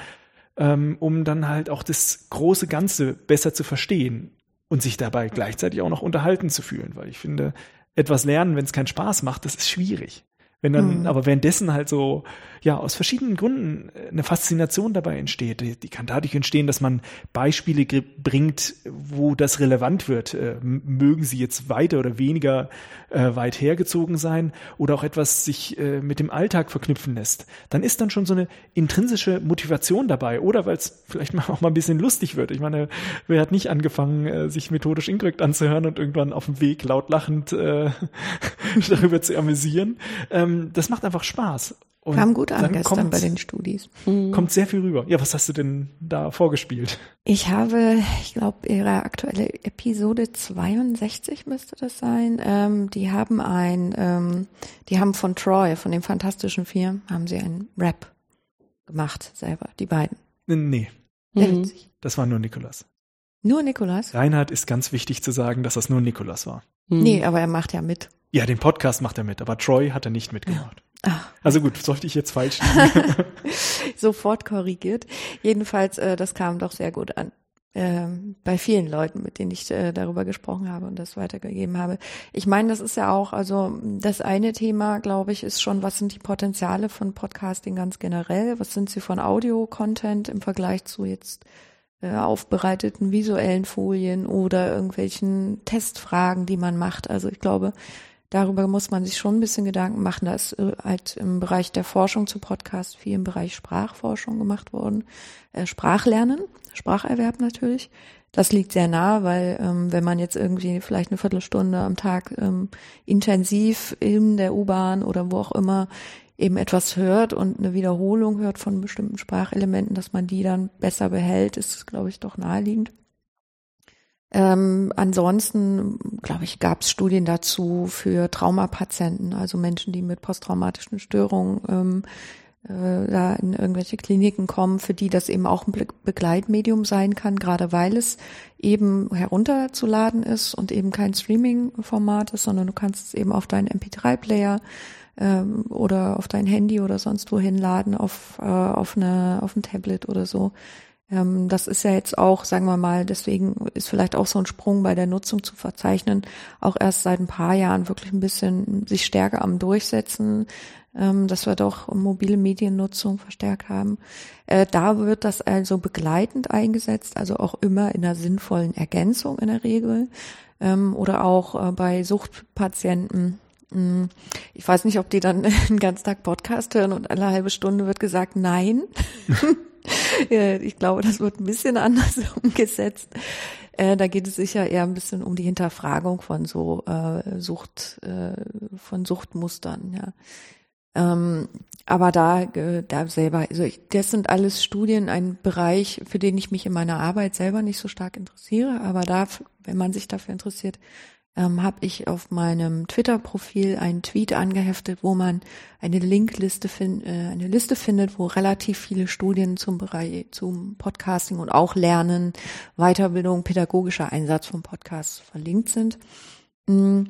ähm, um dann halt auch das große Ganze besser zu verstehen und sich dabei gleichzeitig auch noch unterhalten zu fühlen, weil ich finde, etwas lernen, wenn es keinen Spaß macht, das ist schwierig. Wenn dann mhm. aber währenddessen halt so, ja, aus verschiedenen Gründen äh, eine Faszination dabei entsteht, die, kann dadurch entstehen, dass man Beispiele bringt, wo das relevant wird. Äh, mögen sie jetzt weiter oder weniger äh, weit hergezogen sein oder auch etwas sich mit dem Alltag verknüpfen lässt. Dann ist dann schon so eine intrinsische Motivation dabei oder weil es vielleicht *laughs* auch mal ein bisschen lustig wird. Ich meine, wer hat nicht angefangen, sich methodisch inkorrekt anzuhören und irgendwann auf dem Weg laut lachend *laughs* darüber zu amüsieren. Ähm, das macht einfach Spaß. Und Kam gut an gestern kommt, bei den Studis. Mhm. Kommt sehr viel rüber. Ja, was hast du denn da vorgespielt? Ich habe, ich glaube, ihre aktuelle Episode 62 müsste das sein. Ähm, die haben ein, ähm, die haben von Troy, von dem Fantastischen Vier, haben sie einen Rap gemacht selber, die beiden. Nee. Mhm. Das war nur Nikolas. Nur Nikolas? Reinhard ist ganz wichtig zu sagen, dass das nur Nikolas war. Mhm. Nee, aber er macht ja mit. Ja, den Podcast macht er mit, aber Troy hat er nicht mitgemacht. Ja. Also gut, sollte ich jetzt falsch *laughs* Sofort korrigiert. Jedenfalls, äh, das kam doch sehr gut an. Ähm, bei vielen Leuten, mit denen ich äh, darüber gesprochen habe und das weitergegeben habe. Ich meine, das ist ja auch, also das eine Thema, glaube ich, ist schon, was sind die Potenziale von Podcasting ganz generell? Was sind sie von Audio-Content im Vergleich zu jetzt äh, aufbereiteten visuellen Folien oder irgendwelchen Testfragen, die man macht? Also ich glaube, Darüber muss man sich schon ein bisschen Gedanken machen. Da ist äh, halt im Bereich der Forschung zu Podcast viel im Bereich Sprachforschung gemacht worden. Äh, Sprachlernen, Spracherwerb natürlich. Das liegt sehr nah, weil ähm, wenn man jetzt irgendwie vielleicht eine Viertelstunde am Tag ähm, intensiv in der U-Bahn oder wo auch immer eben etwas hört und eine Wiederholung hört von bestimmten Sprachelementen, dass man die dann besser behält, ist, glaube ich, doch naheliegend. Ähm, ansonsten, glaube ich, gab es Studien dazu für Traumapatienten, also Menschen, die mit posttraumatischen Störungen ähm, äh, da in irgendwelche Kliniken kommen, für die das eben auch ein Begleitmedium sein kann, gerade weil es eben herunterzuladen ist und eben kein Streaming-Format ist, sondern du kannst es eben auf deinen MP3-Player ähm, oder auf dein Handy oder sonst wohin laden, auf, äh, auf, eine, auf ein Tablet oder so. Ähm, das ist ja jetzt auch, sagen wir mal, deswegen ist vielleicht auch so ein Sprung bei der Nutzung zu verzeichnen, auch erst seit ein paar Jahren wirklich ein bisschen sich stärker am Durchsetzen, ähm, dass wir doch mobile Mediennutzung verstärkt haben. Äh, da wird das also begleitend eingesetzt, also auch immer in einer sinnvollen Ergänzung in der Regel ähm, oder auch äh, bei Suchtpatienten. Hm, ich weiß nicht, ob die dann *laughs* den ganzen Tag Podcast hören und alle halbe Stunde wird gesagt, nein. *laughs* ich glaube, das wird ein bisschen anders *laughs* umgesetzt. Äh, da geht es sicher eher ein bisschen um die Hinterfragung von so äh, Sucht, äh, von Suchtmustern, ja. Ähm, aber da, äh, da selber, also ich, das sind alles Studien, ein Bereich, für den ich mich in meiner Arbeit selber nicht so stark interessiere, aber da, wenn man sich dafür interessiert, ähm, habe ich auf meinem Twitter-Profil einen Tweet angeheftet, wo man eine Linkliste find, äh, eine Liste findet, wo relativ viele Studien zum Bereich zum Podcasting und auch Lernen, Weiterbildung, pädagogischer Einsatz von Podcasts verlinkt sind. Mhm.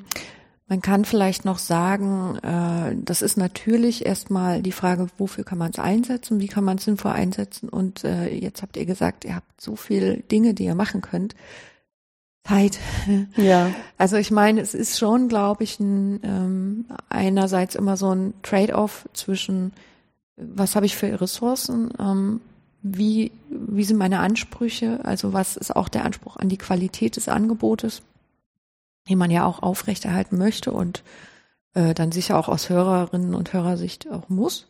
Man kann vielleicht noch sagen, äh, das ist natürlich erstmal die Frage, wofür kann man es einsetzen, wie kann man es sinnvoll einsetzen. Und äh, jetzt habt ihr gesagt, ihr habt so viele Dinge, die ihr machen könnt. Zeit. Ja. Also ich meine, es ist schon, glaube ich, ein, ähm, einerseits immer so ein Trade-off zwischen, was habe ich für Ressourcen, ähm, wie, wie sind meine Ansprüche, also was ist auch der Anspruch an die Qualität des Angebotes, den man ja auch aufrechterhalten möchte und äh, dann sicher auch aus Hörerinnen und Hörersicht auch muss.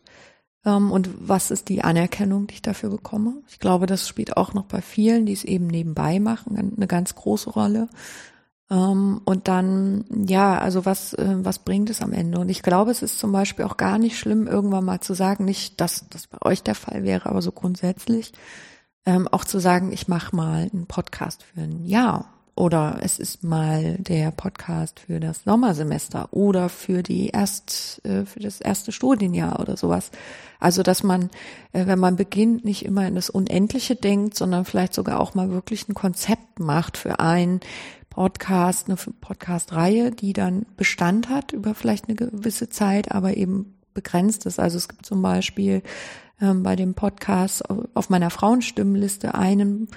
Ähm, und was ist die Anerkennung, die ich dafür bekomme? Ich glaube, das spielt auch noch bei vielen, die es eben nebenbei machen, eine ganz große Rolle. Ähm, und dann, ja, also was, äh, was bringt es am Ende? Und ich glaube, es ist zum Beispiel auch gar nicht schlimm, irgendwann mal zu sagen, nicht, dass das bei euch der Fall wäre, aber so grundsätzlich, ähm, auch zu sagen, ich mache mal einen Podcast für ein Jahr oder es ist mal der Podcast für das Sommersemester oder für die erst äh, für das erste Studienjahr oder sowas. Also dass man, äh, wenn man beginnt, nicht immer in das Unendliche denkt, sondern vielleicht sogar auch mal wirklich ein Konzept macht für einen Podcast, eine Podcast-Reihe, die dann Bestand hat über vielleicht eine gewisse Zeit, aber eben begrenzt ist. Also es gibt zum Beispiel ähm, bei dem Podcast auf meiner Frauenstimmenliste einen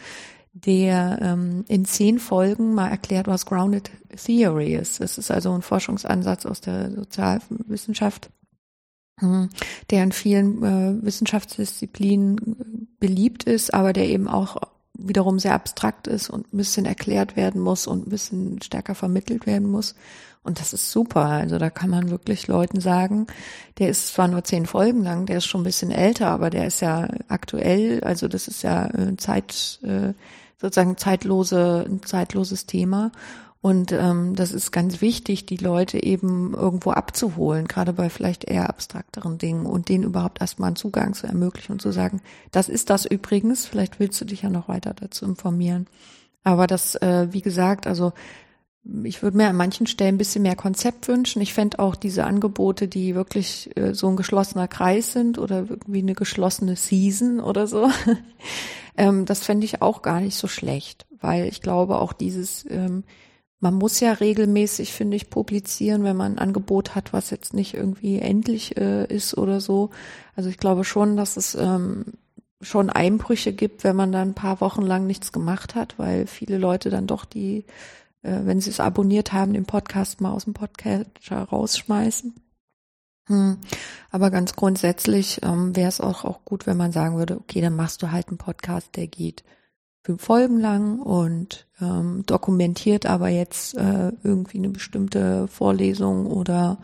der ähm, in zehn Folgen mal erklärt, was Grounded Theory ist. Das ist also ein Forschungsansatz aus der Sozialwissenschaft, hm, der in vielen äh, Wissenschaftsdisziplinen beliebt ist, aber der eben auch wiederum sehr abstrakt ist und ein bisschen erklärt werden muss und ein bisschen stärker vermittelt werden muss. Und das ist super. Also da kann man wirklich Leuten sagen, der ist zwar nur zehn Folgen lang, der ist schon ein bisschen älter, aber der ist ja aktuell, also das ist ja äh, Zeit, äh, sozusagen zeitlose, ein zeitloses Thema. Und ähm, das ist ganz wichtig, die Leute eben irgendwo abzuholen, gerade bei vielleicht eher abstrakteren Dingen und denen überhaupt erstmal einen Zugang zu ermöglichen und zu sagen, das ist das übrigens, vielleicht willst du dich ja noch weiter dazu informieren. Aber das, äh, wie gesagt, also ich würde mir an manchen Stellen ein bisschen mehr Konzept wünschen. Ich fände auch diese Angebote, die wirklich äh, so ein geschlossener Kreis sind oder irgendwie eine geschlossene Season oder so. *laughs* ähm, das fände ich auch gar nicht so schlecht, weil ich glaube auch dieses, ähm, man muss ja regelmäßig, finde ich, publizieren, wenn man ein Angebot hat, was jetzt nicht irgendwie endlich äh, ist oder so. Also ich glaube schon, dass es ähm, schon Einbrüche gibt, wenn man dann ein paar Wochen lang nichts gemacht hat, weil viele Leute dann doch die äh, wenn sie es abonniert haben, den Podcast mal aus dem Podcatcher rausschmeißen. Hm. Aber ganz grundsätzlich ähm, wäre es auch, auch gut, wenn man sagen würde, okay, dann machst du halt einen Podcast, der geht fünf Folgen lang und ähm, dokumentiert aber jetzt äh, irgendwie eine bestimmte Vorlesung oder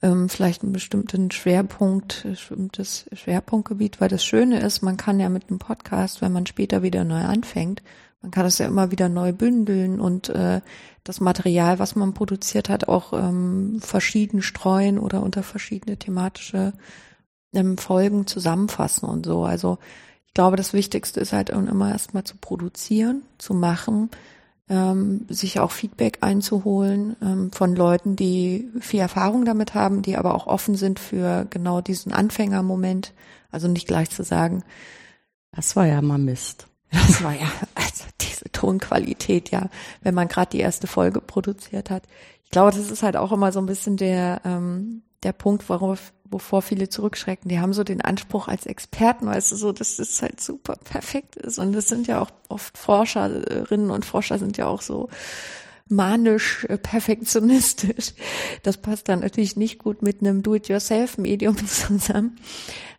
ähm, vielleicht einen bestimmten Schwerpunkt, bestimmtes Schwerpunktgebiet, weil das Schöne ist, man kann ja mit einem Podcast, wenn man später wieder neu anfängt, man kann es ja immer wieder neu bündeln und äh, das Material, was man produziert hat, auch ähm, verschieden streuen oder unter verschiedene thematische ähm, Folgen zusammenfassen und so. Also ich glaube, das Wichtigste ist halt immer erstmal zu produzieren, zu machen, ähm, sich auch Feedback einzuholen ähm, von Leuten, die viel Erfahrung damit haben, die aber auch offen sind für genau diesen Anfängermoment. Also nicht gleich zu sagen, das war ja mal Mist. Das war ja, also diese Tonqualität, ja, wenn man gerade die erste Folge produziert hat. Ich glaube, das ist halt auch immer so ein bisschen der, ähm, der Punkt, worauf, wovor viele zurückschrecken. Die haben so den Anspruch als Experten, weißt du, so, dass das halt super perfekt ist. Und das sind ja auch oft Forscherinnen und Forscher sind ja auch so manisch äh, perfektionistisch. Das passt dann natürlich nicht gut mit einem Do-it-yourself-Medium *laughs* zusammen.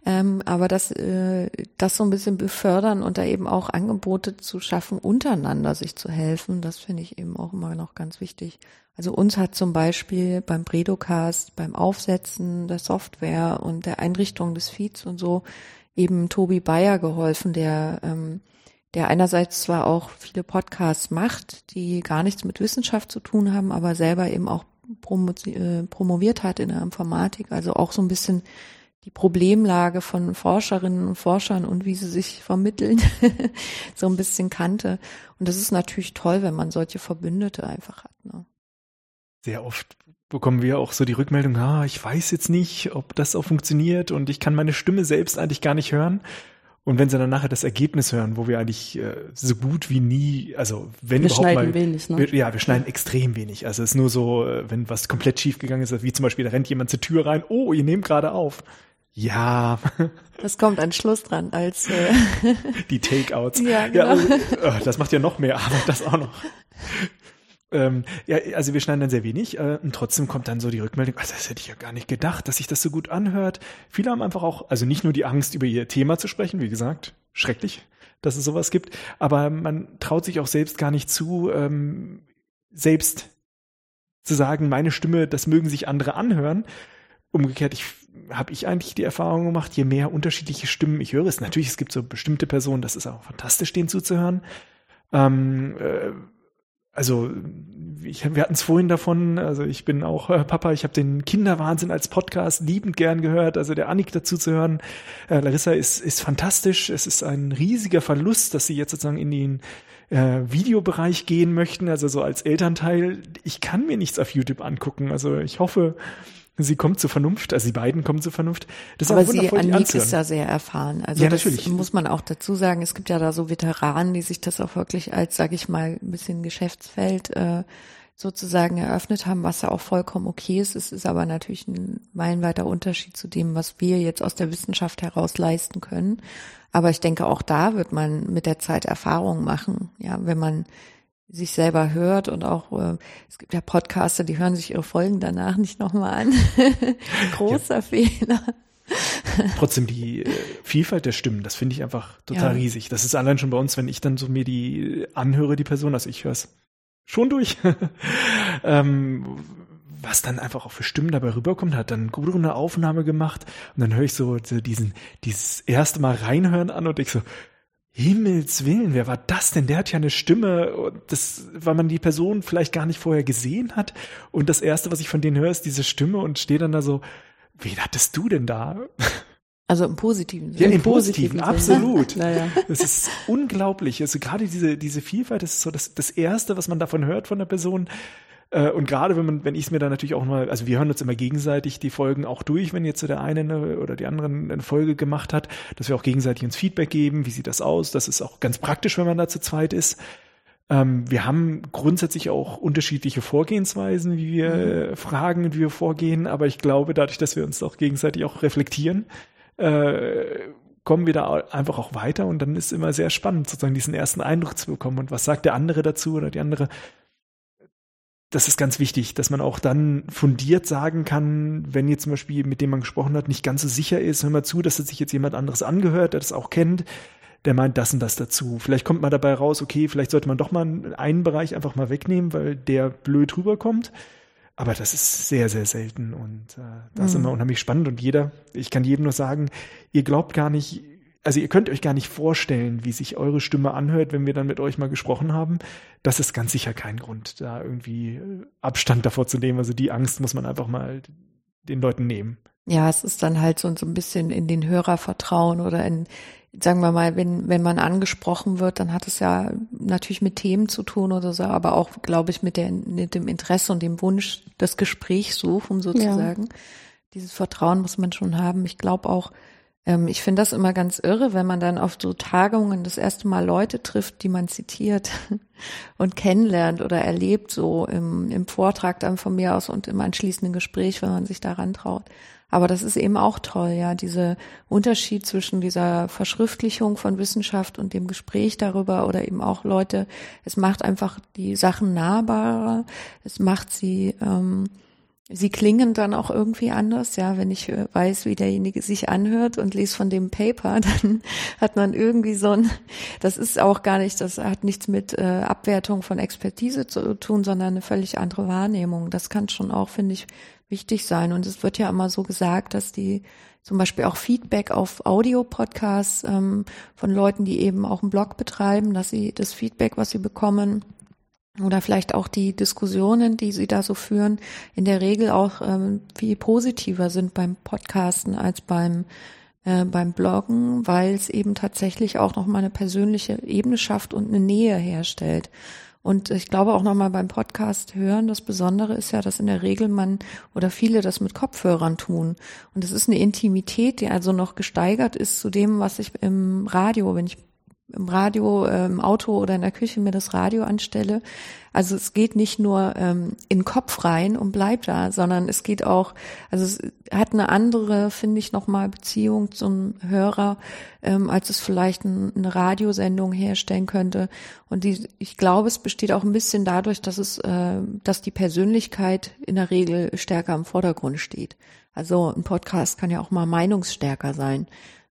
Ähm, aber das, äh, das so ein bisschen befördern und da eben auch Angebote zu schaffen, untereinander sich zu helfen, das finde ich eben auch immer noch ganz wichtig. Also uns hat zum Beispiel beim Bredocast, beim Aufsetzen der Software und der Einrichtung des Feeds und so eben Tobi Bayer geholfen, der ähm, der einerseits zwar auch viele Podcasts macht, die gar nichts mit Wissenschaft zu tun haben, aber selber eben auch äh, promoviert hat in der Informatik, also auch so ein bisschen die Problemlage von Forscherinnen und Forschern und wie sie sich vermitteln, *laughs* so ein bisschen kannte. Und das ist natürlich toll, wenn man solche Verbündete einfach hat. Ne? Sehr oft bekommen wir auch so die Rückmeldung, ah, ich weiß jetzt nicht, ob das auch funktioniert und ich kann meine Stimme selbst eigentlich gar nicht hören. Und wenn sie dann nachher das Ergebnis hören, wo wir eigentlich äh, so gut wie nie, also wenn wir überhaupt schneiden mal, wenig, ne? wir, ja, wir schneiden extrem wenig. Also es ist nur so, äh, wenn was komplett schief gegangen ist, wie zum Beispiel, da rennt jemand zur Tür rein, oh, ihr nehmt gerade auf. Ja. *laughs* Das kommt an Schluss dran als äh *laughs* die Takeouts. Ja, genau. Ja, das macht ja noch mehr Arbeit, das auch noch. Ähm, ja, also wir schneiden dann sehr wenig äh, und trotzdem kommt dann so die Rückmeldung, also das hätte ich ja gar nicht gedacht, dass sich das so gut anhört. Viele haben einfach auch, also nicht nur die Angst, über ihr Thema zu sprechen, wie gesagt, schrecklich, dass es sowas gibt, aber man traut sich auch selbst gar nicht zu, ähm, selbst zu sagen, meine Stimme, das mögen sich andere anhören. Umgekehrt, ich habe ich eigentlich die Erfahrung gemacht, je mehr unterschiedliche Stimmen ich höre, ist natürlich, es gibt so bestimmte Personen, das ist auch fantastisch, denen zuzuhören. Ähm, äh, also ich, wir hatten es vorhin davon, also ich bin auch äh, Papa, ich habe den Kinderwahnsinn als Podcast liebend gern gehört, also der Annik dazu zu hören. Äh, Larissa ist, ist fantastisch, es ist ein riesiger Verlust, dass sie jetzt sozusagen in den äh, Videobereich gehen möchten, also so als Elternteil. Ich kann mir nichts auf YouTube angucken, also ich hoffe, Sie kommt zur Vernunft, also die beiden kommen zur Vernunft. Das ist Aber sie, Annik ist da sehr erfahren. Also ja, das natürlich. muss man auch dazu sagen. Es gibt ja da so Veteranen, die sich das auch wirklich als, sage ich mal, ein bisschen Geschäftsfeld äh, sozusagen eröffnet haben, was ja auch vollkommen okay ist. Es ist aber natürlich ein meilenweiter Unterschied zu dem, was wir jetzt aus der Wissenschaft heraus leisten können. Aber ich denke, auch da wird man mit der Zeit Erfahrungen machen. Ja, wenn man sich selber hört und auch äh, es gibt ja Podcaster, die hören sich ihre Folgen danach nicht nochmal an. *laughs* Großer ja. Fehler. Trotzdem die äh, Vielfalt der Stimmen, das finde ich einfach total ja. riesig. Das ist allein schon bei uns, wenn ich dann so mir die anhöre, die Person, also ich höre es schon durch. *laughs* ähm, was dann einfach auch für Stimmen dabei rüberkommt, hat dann Gudrun eine Aufnahme gemacht und dann höre ich so, so diesen, dieses erste Mal reinhören an und ich so, Himmels Willen, wer war das denn? Der hat ja eine Stimme, das, weil man die Person vielleicht gar nicht vorher gesehen hat. Und das erste, was ich von denen höre, ist diese Stimme und stehe dann da so, wen hattest du denn da? Also im positiven Sinne. Ja, im positiven, positiven absolut. *laughs* naja. Das ist unglaublich. Also gerade diese, diese Vielfalt, das ist so das, das erste, was man davon hört von der Person. Äh, und gerade wenn man, wenn ich es mir dann natürlich auch mal, also wir hören uns immer gegenseitig die Folgen auch durch, wenn jetzt so der eine eine, oder die anderen eine Folge gemacht hat, dass wir auch gegenseitig uns Feedback geben, wie sieht das aus? Das ist auch ganz praktisch, wenn man da zu zweit ist. Ähm, wir haben grundsätzlich auch unterschiedliche Vorgehensweisen, wie wir mhm. fragen, wie wir vorgehen, aber ich glaube, dadurch, dass wir uns auch gegenseitig auch reflektieren, äh, kommen wir da einfach auch weiter und dann ist immer sehr spannend, sozusagen diesen ersten Eindruck zu bekommen und was sagt der andere dazu oder die andere das ist ganz wichtig, dass man auch dann fundiert sagen kann, wenn jetzt zum Beispiel mit dem man gesprochen hat, nicht ganz so sicher ist, hör mal zu, dass es sich jetzt jemand anderes angehört, der das auch kennt. der meint das und das dazu. Vielleicht kommt man dabei raus, okay, vielleicht sollte man doch mal einen Bereich einfach mal wegnehmen, weil der blöd rüberkommt. Aber das ist sehr, sehr selten und äh, das mhm. ist immer unheimlich spannend und jeder, ich kann jedem nur sagen, ihr glaubt gar nicht, also ihr könnt euch gar nicht vorstellen, wie sich eure Stimme anhört, wenn wir dann mit euch mal gesprochen haben. Das ist ganz sicher kein Grund, da irgendwie äh, Abstand davor zu nehmen. Also die Angst muss man einfach mal den Leuten nehmen. Ja, es ist dann halt so, so ein bisschen in den Hörer vertrauen oder in, sagen wir mal, wenn, wenn man angesprochen wird, dann hat es ja natürlich mit Themen zu tun oder so, aber auch, glaube ich, mit, der, mit dem Interesse und dem Wunsch, das Gespräch suchen sozusagen. Ja. Dieses Vertrauen muss man schon haben. Ich glaube auch, ähm, ich finde das immer ganz irre, wenn man dann auf so Tagungen das erste Mal Leute trifft, die man zitiert *laughs* und kennenlernt oder erlebt, so im, im Vortrag dann von mir aus und im anschließenden Gespräch, wenn man sich daran traut. Aber das ist eben auch toll, ja, diese Unterschied zwischen dieser Verschriftlichung von Wissenschaft und dem Gespräch darüber oder eben auch Leute, es macht einfach die Sachen nahbarer, es macht sie ähm, Sie klingen dann auch irgendwie anders, ja. Wenn ich äh, weiß, wie derjenige sich anhört und lese von dem Paper, *laughs* dann hat man irgendwie so ein, das ist auch gar nicht, das hat nichts mit äh, Abwertung von Expertise zu tun, sondern eine völlig andere Wahrnehmung. Das kann schon auch, finde ich, wichtig sein. Und es wird ja immer so gesagt, dass die zum Beispiel auch Feedback auf Audio-Podcasts ähm, von Leuten, die eben auch einen Blog betreiben, dass sie das Feedback, was sie bekommen, oder vielleicht auch die Diskussionen, die Sie da so führen, in der Regel auch ähm, viel positiver sind beim Podcasten als beim äh, beim Bloggen, weil es eben tatsächlich auch nochmal eine persönliche Ebene schafft und eine Nähe herstellt. Und ich glaube auch nochmal beim Podcast hören, das Besondere ist ja, dass in der Regel man oder viele das mit Kopfhörern tun. Und es ist eine Intimität, die also noch gesteigert ist zu dem, was ich im Radio, wenn ich im Radio, im Auto oder in der Küche mir das Radio anstelle. Also es geht nicht nur ähm, in den Kopf rein und bleibt da, sondern es geht auch, also es hat eine andere, finde ich, nochmal Beziehung zum Hörer, ähm, als es vielleicht ein, eine Radiosendung herstellen könnte. Und die, ich glaube, es besteht auch ein bisschen dadurch, dass es, äh, dass die Persönlichkeit in der Regel stärker im Vordergrund steht. Also ein Podcast kann ja auch mal meinungsstärker sein.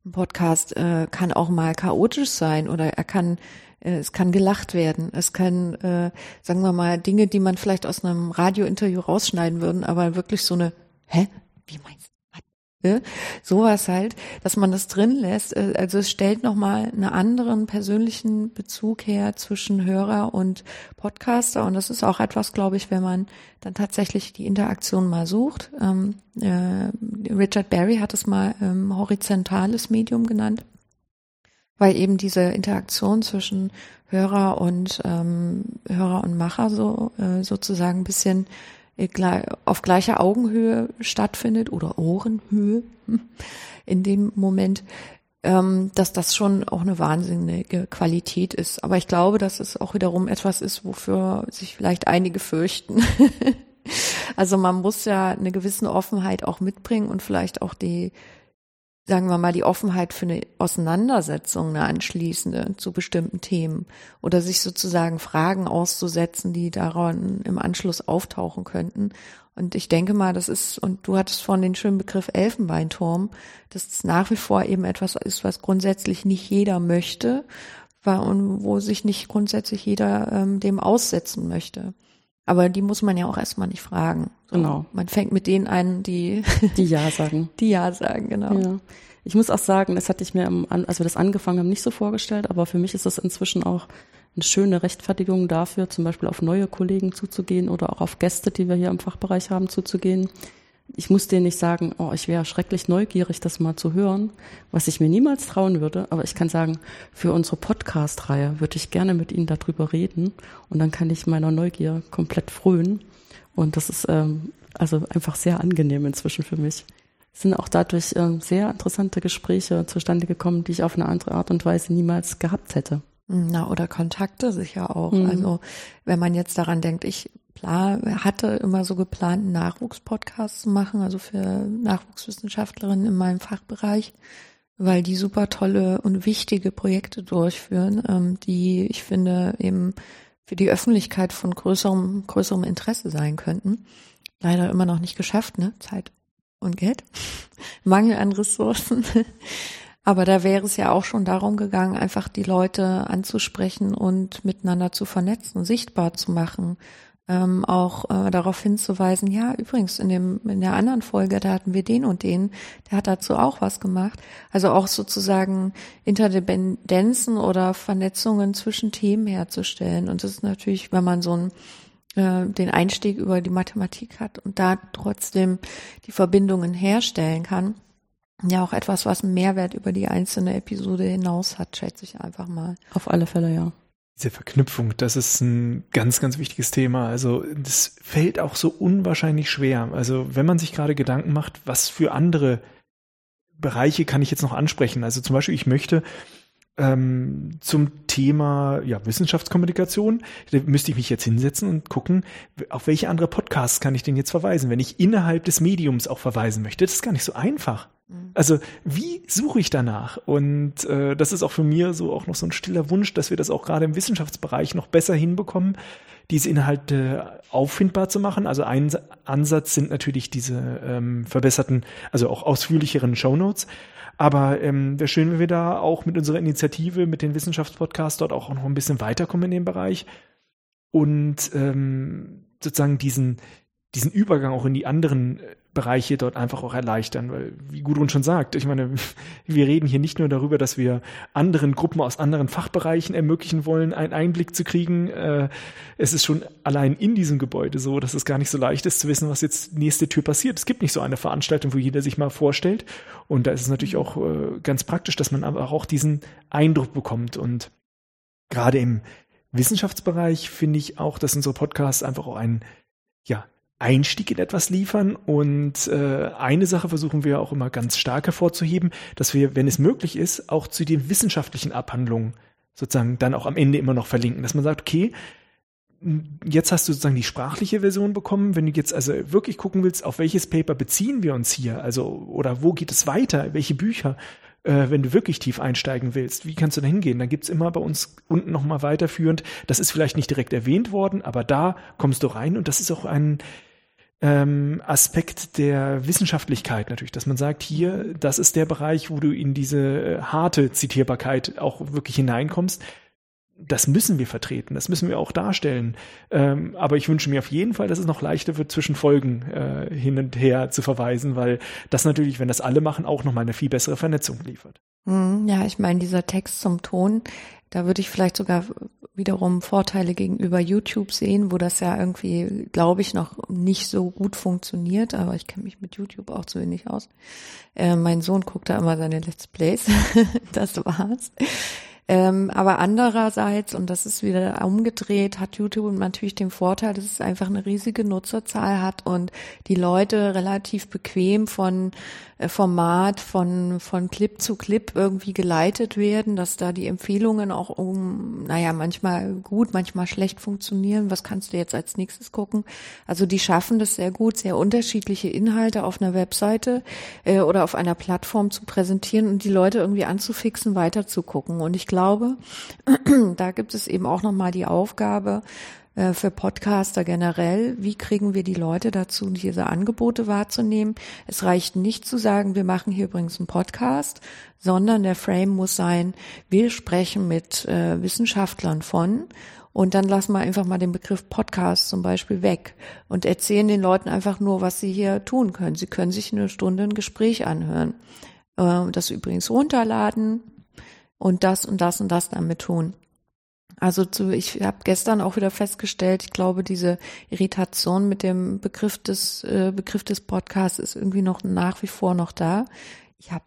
Ein Podcast äh, kann auch mal chaotisch sein oder er kann äh, es kann gelacht werden. Es kann, äh, sagen wir mal, Dinge, die man vielleicht aus einem Radiointerview rausschneiden würden, aber wirklich so eine, hä? Wie meinst Ne? Sowas halt, dass man das drin lässt. Äh, also es stellt nochmal einen anderen persönlichen Bezug her zwischen Hörer und Podcaster. Und das ist auch etwas, glaube ich, wenn man dann tatsächlich die Interaktion mal sucht. Ähm, äh, Richard Barry hat es mal ähm, horizontales Medium genannt, weil eben diese Interaktion zwischen Hörer und ähm, Hörer und Macher so äh, sozusagen ein bisschen auf gleicher Augenhöhe stattfindet oder Ohrenhöhe *laughs* in dem Moment, ähm, dass das schon auch eine wahnsinnige Qualität ist. Aber ich glaube, dass es auch wiederum etwas ist, wofür sich vielleicht einige fürchten. *laughs* also man muss ja eine gewisse Offenheit auch mitbringen und vielleicht auch die sagen wir mal, die Offenheit für eine Auseinandersetzung, eine anschließende zu bestimmten Themen oder sich sozusagen Fragen auszusetzen, die daran im Anschluss auftauchen könnten. Und ich denke mal, das ist, und du hattest vorhin den schönen Begriff Elfenbeinturm, dass es nach wie vor eben etwas ist, was grundsätzlich nicht jeder möchte und wo sich nicht grundsätzlich jeder ähm, dem aussetzen möchte. Aber die muss man ja auch erstmal nicht fragen. So, genau. Man fängt mit denen an, die die Ja sagen. *laughs* Die Ja sagen, genau. Ja. Ich muss auch sagen, das hatte ich mir, als wir das angefangen haben, nicht so vorgestellt, aber für mich ist das inzwischen auch eine schöne Rechtfertigung dafür, zum Beispiel auf neue Kollegen zuzugehen oder auch auf Gäste, die wir hier im Fachbereich haben, zuzugehen, ich muss denen nicht sagen, oh, ich wäre schrecklich neugierig, das mal zu hören, was ich mir niemals trauen würde. Aber ich kann sagen, für unsere Podcast-Reihe würde ich gerne mit ihnen darüber reden und dann kann ich meiner Neugier komplett frönen. Und das ist ähm, also einfach sehr angenehm inzwischen für mich. Es sind auch dadurch ähm, sehr interessante Gespräche zustande gekommen, die ich auf eine andere Art und Weise niemals gehabt hätte. Na, oder Kontakte sicher auch. Mhm. Also wenn man jetzt daran denkt, ich klar, hatte immer so geplant, einen Nachwuchspodcast zu machen, also für Nachwuchswissenschaftlerinnen in meinem Fachbereich, weil die super tolle und wichtige Projekte durchführen, ähm, die ich finde eben für die Öffentlichkeit von größerem, größerem Interesse sein könnten. Leider immer noch nicht geschafft, ne? Zeit und Geld. *laughs* Mangel an Ressourcen. *laughs* Aber da wäre es ja auch schon darum gegangen, einfach die Leute anzusprechen und miteinander zu vernetzen, sichtbar zu machen. Ähm, auch äh, darauf hinzuweisen, ja, übrigens, in dem, in der anderen Folge, da hatten wir den und den, der hat dazu auch was gemacht. Also auch sozusagen Interdependenzen oder Vernetzungen zwischen Themen herzustellen. Und das ist natürlich, wenn man so ein äh, den Einstieg über die Mathematik hat und da trotzdem die Verbindungen herstellen kann, ja auch etwas, was einen Mehrwert über die einzelne Episode hinaus hat, schätze ich einfach mal. Auf alle Fälle, ja. Diese Verknüpfung, das ist ein ganz, ganz wichtiges Thema. Also das fällt auch so unwahrscheinlich schwer. Also wenn man sich gerade Gedanken macht, was für andere Bereiche kann ich jetzt noch ansprechen? Also zum Beispiel, ich möchte ähm, zum Thema ja, Wissenschaftskommunikation. Da müsste ich mich jetzt hinsetzen und gucken, auf welche andere Podcasts kann ich denn jetzt verweisen, wenn ich innerhalb des Mediums auch verweisen möchte. Das ist gar nicht so einfach. Mhm. Also wie suche ich danach? Und äh, das ist auch für mir so auch noch so ein stiller Wunsch, dass wir das auch gerade im Wissenschaftsbereich noch besser hinbekommen, diese Inhalte auffindbar zu machen. Also ein Ansatz sind natürlich diese ähm, verbesserten, also auch ausführlicheren Shownotes. Aber ähm, wäre schön, wenn wir da auch mit unserer Initiative, mit den Wissenschaftspodcasts dort auch noch ein bisschen weiterkommen in dem Bereich und ähm, sozusagen diesen, diesen Übergang auch in die anderen äh, Bereiche dort einfach auch erleichtern, weil, wie Gudrun schon sagt, ich meine, *laughs* wir reden hier nicht nur darüber, dass wir anderen Gruppen aus anderen Fachbereichen ermöglichen wollen, einen Einblick zu kriegen. Äh, es ist schon allein in diesem Gebäude so, dass es gar nicht so leicht ist zu wissen, was jetzt nächste Tür passiert. Es gibt nicht so eine Veranstaltung, wo jeder sich mal vorstellt. Und da ist es natürlich auch äh, ganz praktisch, dass man aber auch diesen Eindruck bekommt. Und gerade im Wissenschaftsbereich finde ich auch, dass unsere Podcasts einfach auch einen ja, Einstieg in etwas liefern. Und äh, eine Sache versuchen wir auch immer ganz stark hervorzuheben, dass wir, wenn es möglich ist, auch zu den wissenschaftlichen Abhandlungen sozusagen dann auch am Ende immer noch verlinken, dass man sagt, okay, jetzt hast du sozusagen die sprachliche Version bekommen. Wenn du jetzt also wirklich gucken willst, auf welches Paper beziehen wir uns hier, also oder wo geht es weiter, welche Bücher, äh, wenn du wirklich tief einsteigen willst, wie kannst du da hingehen? Dann gibt's immer bei uns unten nochmal weiterführend. Das ist vielleicht nicht direkt erwähnt worden, aber da kommst du rein und das ist auch ein ähm, Aspekt der Wissenschaftlichkeit natürlich, dass man sagt, hier, das ist der Bereich, wo du in diese äh, harte Zitierbarkeit auch wirklich hineinkommst das müssen wir vertreten, das müssen wir auch darstellen. Ähm, aber ich wünsche mir auf jeden Fall, dass es noch leichter wird, zwischen Folgen äh, hin und her zu verweisen, weil das natürlich, wenn das alle machen, auch nochmal eine viel bessere Vernetzung liefert. Hm, ja, ich meine, dieser Text zum Ton, da würde ich vielleicht sogar wiederum Vorteile gegenüber YouTube sehen, wo das ja irgendwie, glaube ich, noch nicht so gut funktioniert, aber ich kenne mich mit YouTube auch zu wenig aus. Äh, mein Sohn guckt da immer seine Let's Plays, *laughs* das war's. Ähm, aber andererseits, und das ist wieder umgedreht, hat YouTube natürlich den Vorteil, dass es einfach eine riesige Nutzerzahl hat und die Leute relativ bequem von äh, Format, von, von Clip zu Clip irgendwie geleitet werden, dass da die Empfehlungen auch um, naja, manchmal gut, manchmal schlecht funktionieren. Was kannst du jetzt als nächstes gucken? Also die schaffen das sehr gut, sehr unterschiedliche Inhalte auf einer Webseite äh, oder auf einer Plattform zu präsentieren und die Leute irgendwie anzufixen, weiterzugucken. Und ich glaube, *clears throat* da gibt es eben auch nochmal die Aufgabe, äh, für Podcaster generell, wie kriegen wir die Leute dazu, diese Angebote wahrzunehmen. Es reicht nicht zu sagen, wir machen hier übrigens einen Podcast, sondern der Frame muss sein, wir sprechen mit äh, Wissenschaftlern von und dann lassen wir einfach mal den Begriff Podcast zum Beispiel weg und erzählen den Leuten einfach nur, was sie hier tun können. Sie können sich eine Stunde ein Gespräch anhören. Äh, das übrigens runterladen, und das und das und das damit tun. Also zu, ich habe gestern auch wieder festgestellt, ich glaube, diese Irritation mit dem Begriff des äh, Begriff des Podcasts ist irgendwie noch nach wie vor noch da. Ich habe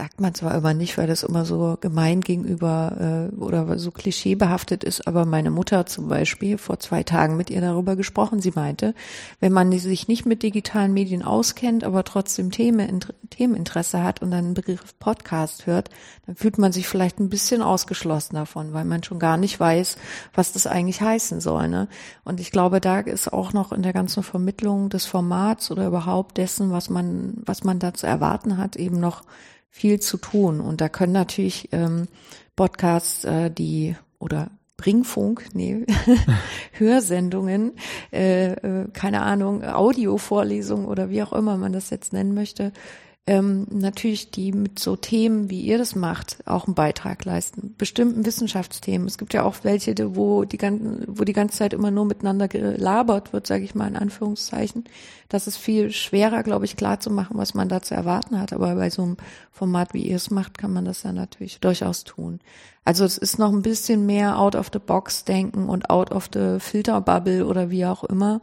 sagt man zwar immer nicht, weil das immer so gemein gegenüber äh, oder so klischeebehaftet ist, aber meine Mutter zum Beispiel vor zwei Tagen mit ihr darüber gesprochen. Sie meinte, wenn man sich nicht mit digitalen Medien auskennt, aber trotzdem Themen, Themeninteresse hat und dann einen Begriff Podcast hört, dann fühlt man sich vielleicht ein bisschen ausgeschlossen davon, weil man schon gar nicht weiß, was das eigentlich heißen soll. Ne? Und ich glaube, da ist auch noch in der ganzen Vermittlung des Formats oder überhaupt dessen, was man, was man da zu erwarten hat, eben noch viel zu tun. Und da können natürlich ähm, Podcasts, äh, die oder Bringfunk, nee, *laughs* Hörsendungen, äh, äh, keine Ahnung, Audiovorlesungen oder wie auch immer man das jetzt nennen möchte, ähm, natürlich die mit so Themen, wie ihr das macht, auch einen Beitrag leisten. Bestimmten Wissenschaftsthemen. Es gibt ja auch welche, wo die, ganze, wo die ganze Zeit immer nur miteinander gelabert wird, sage ich mal in Anführungszeichen. Das ist viel schwerer, glaube ich, klar zu machen, was man da zu erwarten hat. Aber bei so einem Format, wie ihr es macht, kann man das ja natürlich durchaus tun. Also es ist noch ein bisschen mehr out of the box denken und out of the filter bubble oder wie auch immer,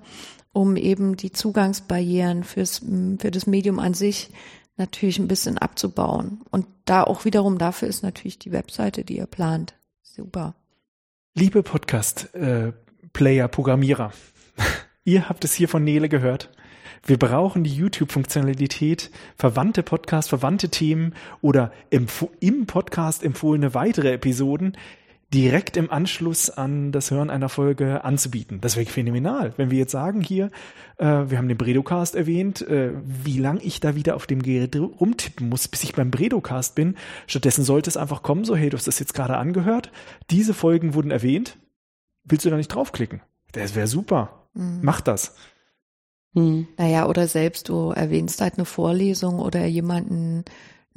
um eben die Zugangsbarrieren fürs, für das Medium an sich natürlich ein bisschen abzubauen. Und da auch wiederum dafür ist natürlich die Webseite, die ihr plant. Super. Liebe Podcast-Player, Programmierer, *laughs* ihr habt es hier von Nele gehört. Wir brauchen die YouTube-Funktionalität, verwandte Podcast, verwandte Themen oder im Podcast empfohlene weitere Episoden direkt im Anschluss an das Hören einer Folge anzubieten. Das wäre phänomenal. Wenn wir jetzt sagen hier, äh, wir haben den Bredocast erwähnt, äh, wie lang ich da wieder auf dem Gerät rumtippen muss, bis ich beim Bredocast bin. Stattdessen sollte es einfach kommen, so hey, du hast das jetzt gerade angehört. Diese Folgen wurden erwähnt. Willst du da nicht draufklicken? Das wäre super. Mhm. Mach das. Mhm. Naja, oder selbst du erwähnst halt eine Vorlesung oder jemanden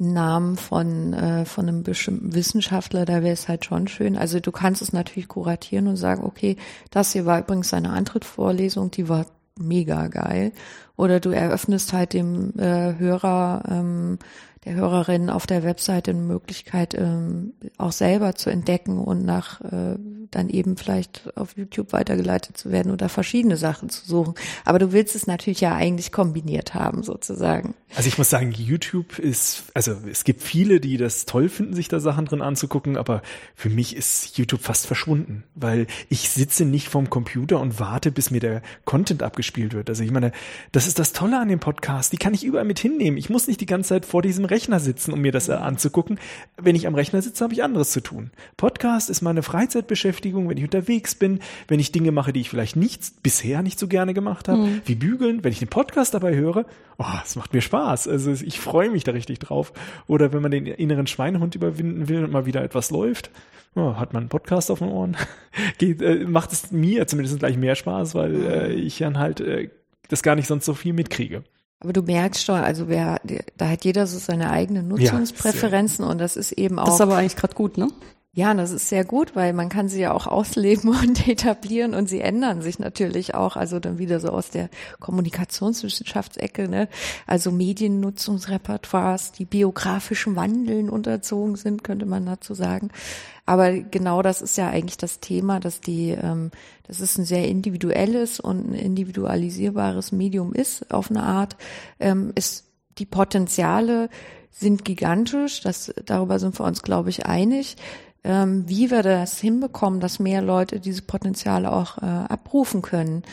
Namen von, äh, von einem bestimmten Wissenschaftler, da wäre es halt schon schön. Also du kannst es natürlich kuratieren und sagen, okay, das hier war übrigens eine Antrittsvorlesung, die war mega geil. Oder du eröffnest halt dem äh, Hörer ähm, der Hörerin auf der Webseite eine Möglichkeit, ähm, auch selber zu entdecken und nach äh, dann eben vielleicht auf YouTube weitergeleitet zu werden oder verschiedene Sachen zu suchen. Aber du willst es natürlich ja eigentlich kombiniert haben, sozusagen. Also ich muss sagen, YouTube ist, also es gibt viele, die das toll finden, sich da Sachen drin anzugucken, aber für mich ist YouTube fast verschwunden, weil ich sitze nicht vorm Computer und warte, bis mir der Content abgespielt wird. Also ich meine, das ist das Tolle an dem Podcast, die kann ich überall mit hinnehmen. Ich muss nicht die ganze Zeit vor diesem Rechner sitzen, um mir das äh, anzugucken. Wenn ich am Rechner sitze, habe ich anderes zu tun. Podcast ist meine Freizeitbeschäftigung, wenn ich unterwegs bin, wenn ich Dinge mache, die ich vielleicht nicht, bisher nicht so gerne gemacht habe, mhm. wie bügeln, wenn ich den Podcast dabei höre, oh, es macht mir Spaß. Also ich freue mich da richtig drauf. Oder wenn man den inneren Schweinehund überwinden will und mal wieder etwas läuft, oh, hat man einen Podcast auf den Ohren, *laughs* Geht, äh, macht es mir zumindest gleich mehr Spaß, weil mhm. äh, ich dann halt äh, das gar nicht sonst so viel mitkriege. Aber du merkst schon, also wer, da hat jeder so seine eigenen Nutzungspräferenzen ja, und das ist eben auch. Das ist aber eigentlich gerade gut, ne? Ja, das ist sehr gut, weil man kann sie ja auch ausleben *laughs* und etablieren und sie ändern sich natürlich auch. Also dann wieder so aus der Kommunikationswissenschaftsecke, ne? Also Mediennutzungsrepertoires, die biografischen Wandeln unterzogen sind, könnte man dazu sagen. Aber genau das ist ja eigentlich das Thema, dass die, ähm, dass es ein sehr individuelles und ein individualisierbares Medium ist auf eine Art, ähm, ist die Potenziale sind gigantisch. Das darüber sind wir uns, glaube ich, einig ähm, wie wir das hinbekommen, dass mehr Leute diese Potenziale auch äh, abrufen können.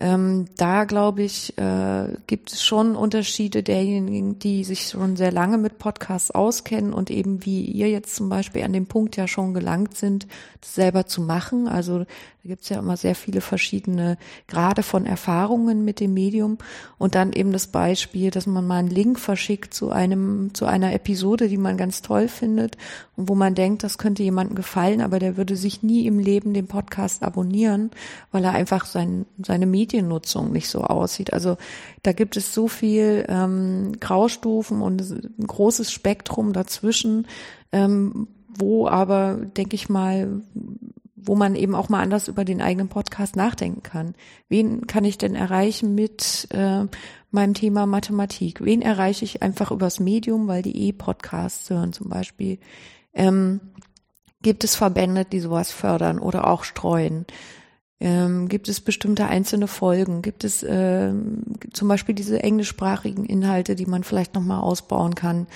Ähm, da glaube ich, äh, gibt es schon Unterschiede derjenigen, die sich schon sehr lange mit Podcasts auskennen und eben wie ihr jetzt zum Beispiel an dem Punkt ja schon gelangt sind, das selber zu machen. Also da gibt es ja immer sehr viele verschiedene Grade von Erfahrungen mit dem Medium und dann eben das Beispiel, dass man mal einen Link verschickt zu einem, zu einer Episode, die man ganz toll findet und wo man denkt, das könnte jemandem gefallen, aber der würde sich nie im Leben den Podcast abonnieren, weil er einfach sein, seine Mediennutzung nicht so aussieht. Also da gibt es so viel ähm, Graustufen und ein großes Spektrum dazwischen, ähm, wo aber, denke ich mal, wo man eben auch mal anders über den eigenen Podcast nachdenken kann. Wen kann ich denn erreichen mit äh, meinem Thema Mathematik? Wen erreiche ich einfach übers Medium, weil die eh Podcasts hören zum Beispiel? Ähm, gibt es Verbände, die sowas fördern oder auch streuen? Ähm, gibt es bestimmte einzelne Folgen? Gibt es äh, zum Beispiel diese englischsprachigen Inhalte, die man vielleicht nochmal ausbauen kann?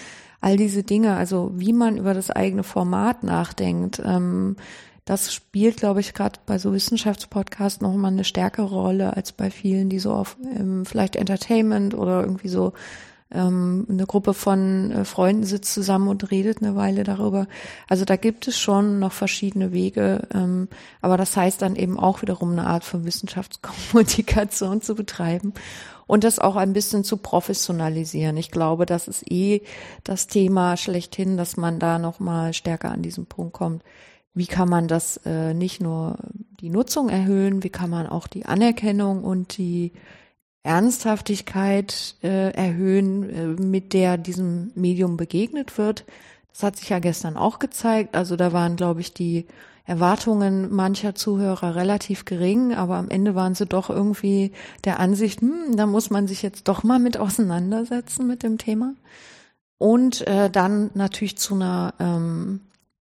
All diese Dinge, also wie man über das eigene Format nachdenkt, ähm, das spielt, glaube ich, gerade bei so Wissenschaftspodcasts noch mal eine stärkere Rolle als bei vielen, die so auf ähm, vielleicht Entertainment oder irgendwie so ähm, eine Gruppe von äh, Freunden sitzt zusammen und redet eine Weile darüber. Also da gibt es schon noch verschiedene Wege, ähm, aber das heißt dann eben auch wiederum eine Art von Wissenschaftskommunikation zu betreiben und das auch ein bisschen zu professionalisieren. Ich glaube, das ist eh das Thema schlechthin, dass man da noch mal stärker an diesen Punkt kommt wie kann man das äh, nicht nur die Nutzung erhöhen, wie kann man auch die Anerkennung und die Ernsthaftigkeit äh, erhöhen, äh, mit der diesem Medium begegnet wird. Das hat sich ja gestern auch gezeigt. Also da waren, glaube ich, die Erwartungen mancher Zuhörer relativ gering, aber am Ende waren sie doch irgendwie der Ansicht, hm, da muss man sich jetzt doch mal mit auseinandersetzen mit dem Thema. Und äh, dann natürlich zu einer ähm,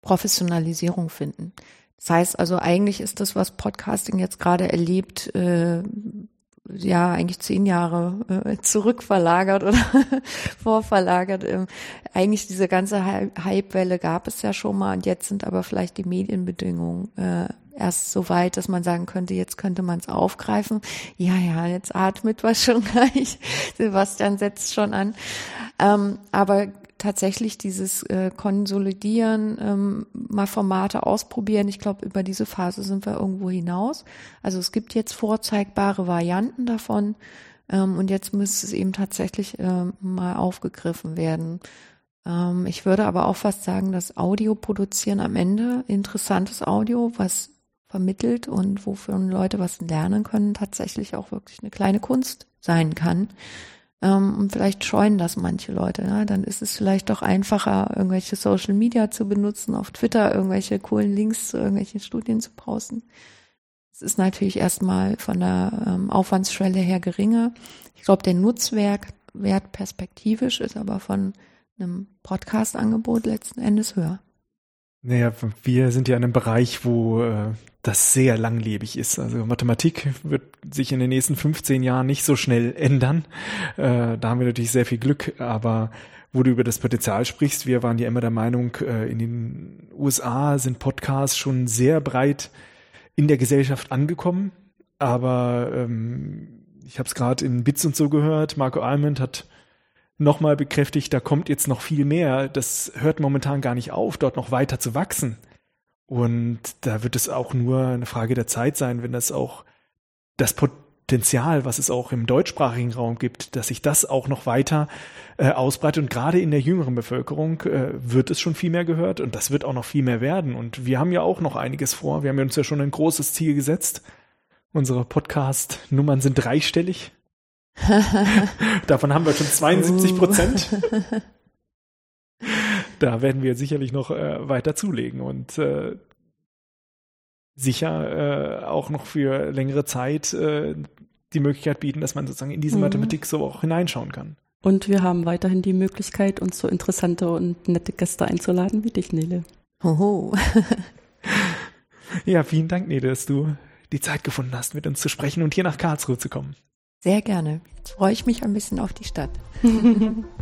Professionalisierung finden. Das heißt also, eigentlich ist das, was Podcasting jetzt gerade erlebt, äh, ja eigentlich zehn Jahre äh, zurückverlagert oder *laughs* vorverlagert. Ähm, eigentlich diese ganze Hypewelle gab es ja schon mal und jetzt sind aber vielleicht die Medienbedingungen äh, erst so weit, dass man sagen könnte, jetzt könnte man es aufgreifen. Ja, ja, jetzt atmet was schon *laughs* gleich. Sebastian setzt schon an. Ähm, aber tatsächlich dieses äh, Konsolidieren, ähm, mal Formate ausprobieren. Ich glaube, über diese Phase sind wir irgendwo hinaus. Also es gibt jetzt vorzeigbare Varianten davon ähm, und jetzt müsste es eben tatsächlich äh, mal aufgegriffen werden. Ähm, ich würde aber auch fast sagen, dass Audio produzieren am Ende interessantes Audio, was vermittelt und wofür Leute was lernen können, tatsächlich auch wirklich eine kleine Kunst sein kann. Ähm, und vielleicht scheuen das manche Leute. Ne? Dann ist es vielleicht doch einfacher, irgendwelche Social Media zu benutzen, auf Twitter irgendwelche coolen Links zu irgendwelchen Studien zu posten. Es ist natürlich erstmal von der ähm, Aufwandsschwelle her geringer. Ich glaube, der Nutzwert Wert perspektivisch ist aber von einem Podcast-Angebot letzten Endes höher. Naja, wir sind ja in einem Bereich, wo äh, das sehr langlebig ist. Also Mathematik wird sich in den nächsten 15 Jahren nicht so schnell ändern. Äh, da haben wir natürlich sehr viel Glück, aber wo du über das Potenzial sprichst, wir waren ja immer der Meinung, äh, in den USA sind Podcasts schon sehr breit in der Gesellschaft angekommen. Aber ähm, ich habe es gerade in Bits und so gehört, Marco Almond hat nochmal bekräftigt, da kommt jetzt noch viel mehr. Das hört momentan gar nicht auf, dort noch weiter zu wachsen. Und da wird es auch nur eine Frage der Zeit sein, wenn das auch das Potenzial, was es auch im deutschsprachigen Raum gibt, dass sich das auch noch weiter äh, ausbreitet. Und gerade in der jüngeren Bevölkerung äh, wird es schon viel mehr gehört und das wird auch noch viel mehr werden. Und wir haben ja auch noch einiges vor. Wir haben uns ja schon ein großes Ziel gesetzt. Unsere Podcast-Nummern sind dreistellig. *laughs* Davon haben wir schon 72 Prozent. *laughs* da werden wir sicherlich noch äh, weiter zulegen und äh, sicher äh, auch noch für längere Zeit äh, die Möglichkeit bieten, dass man sozusagen in diese mhm. Mathematik so auch hineinschauen kann. Und wir haben weiterhin die Möglichkeit, uns so interessante und nette Gäste einzuladen wie dich, Nele. Hoho. *laughs* ja, vielen Dank, Nele, dass du die Zeit gefunden hast, mit uns zu sprechen und hier nach Karlsruhe zu kommen. Sehr gerne. Jetzt freue ich mich ein bisschen auf die Stadt. *laughs*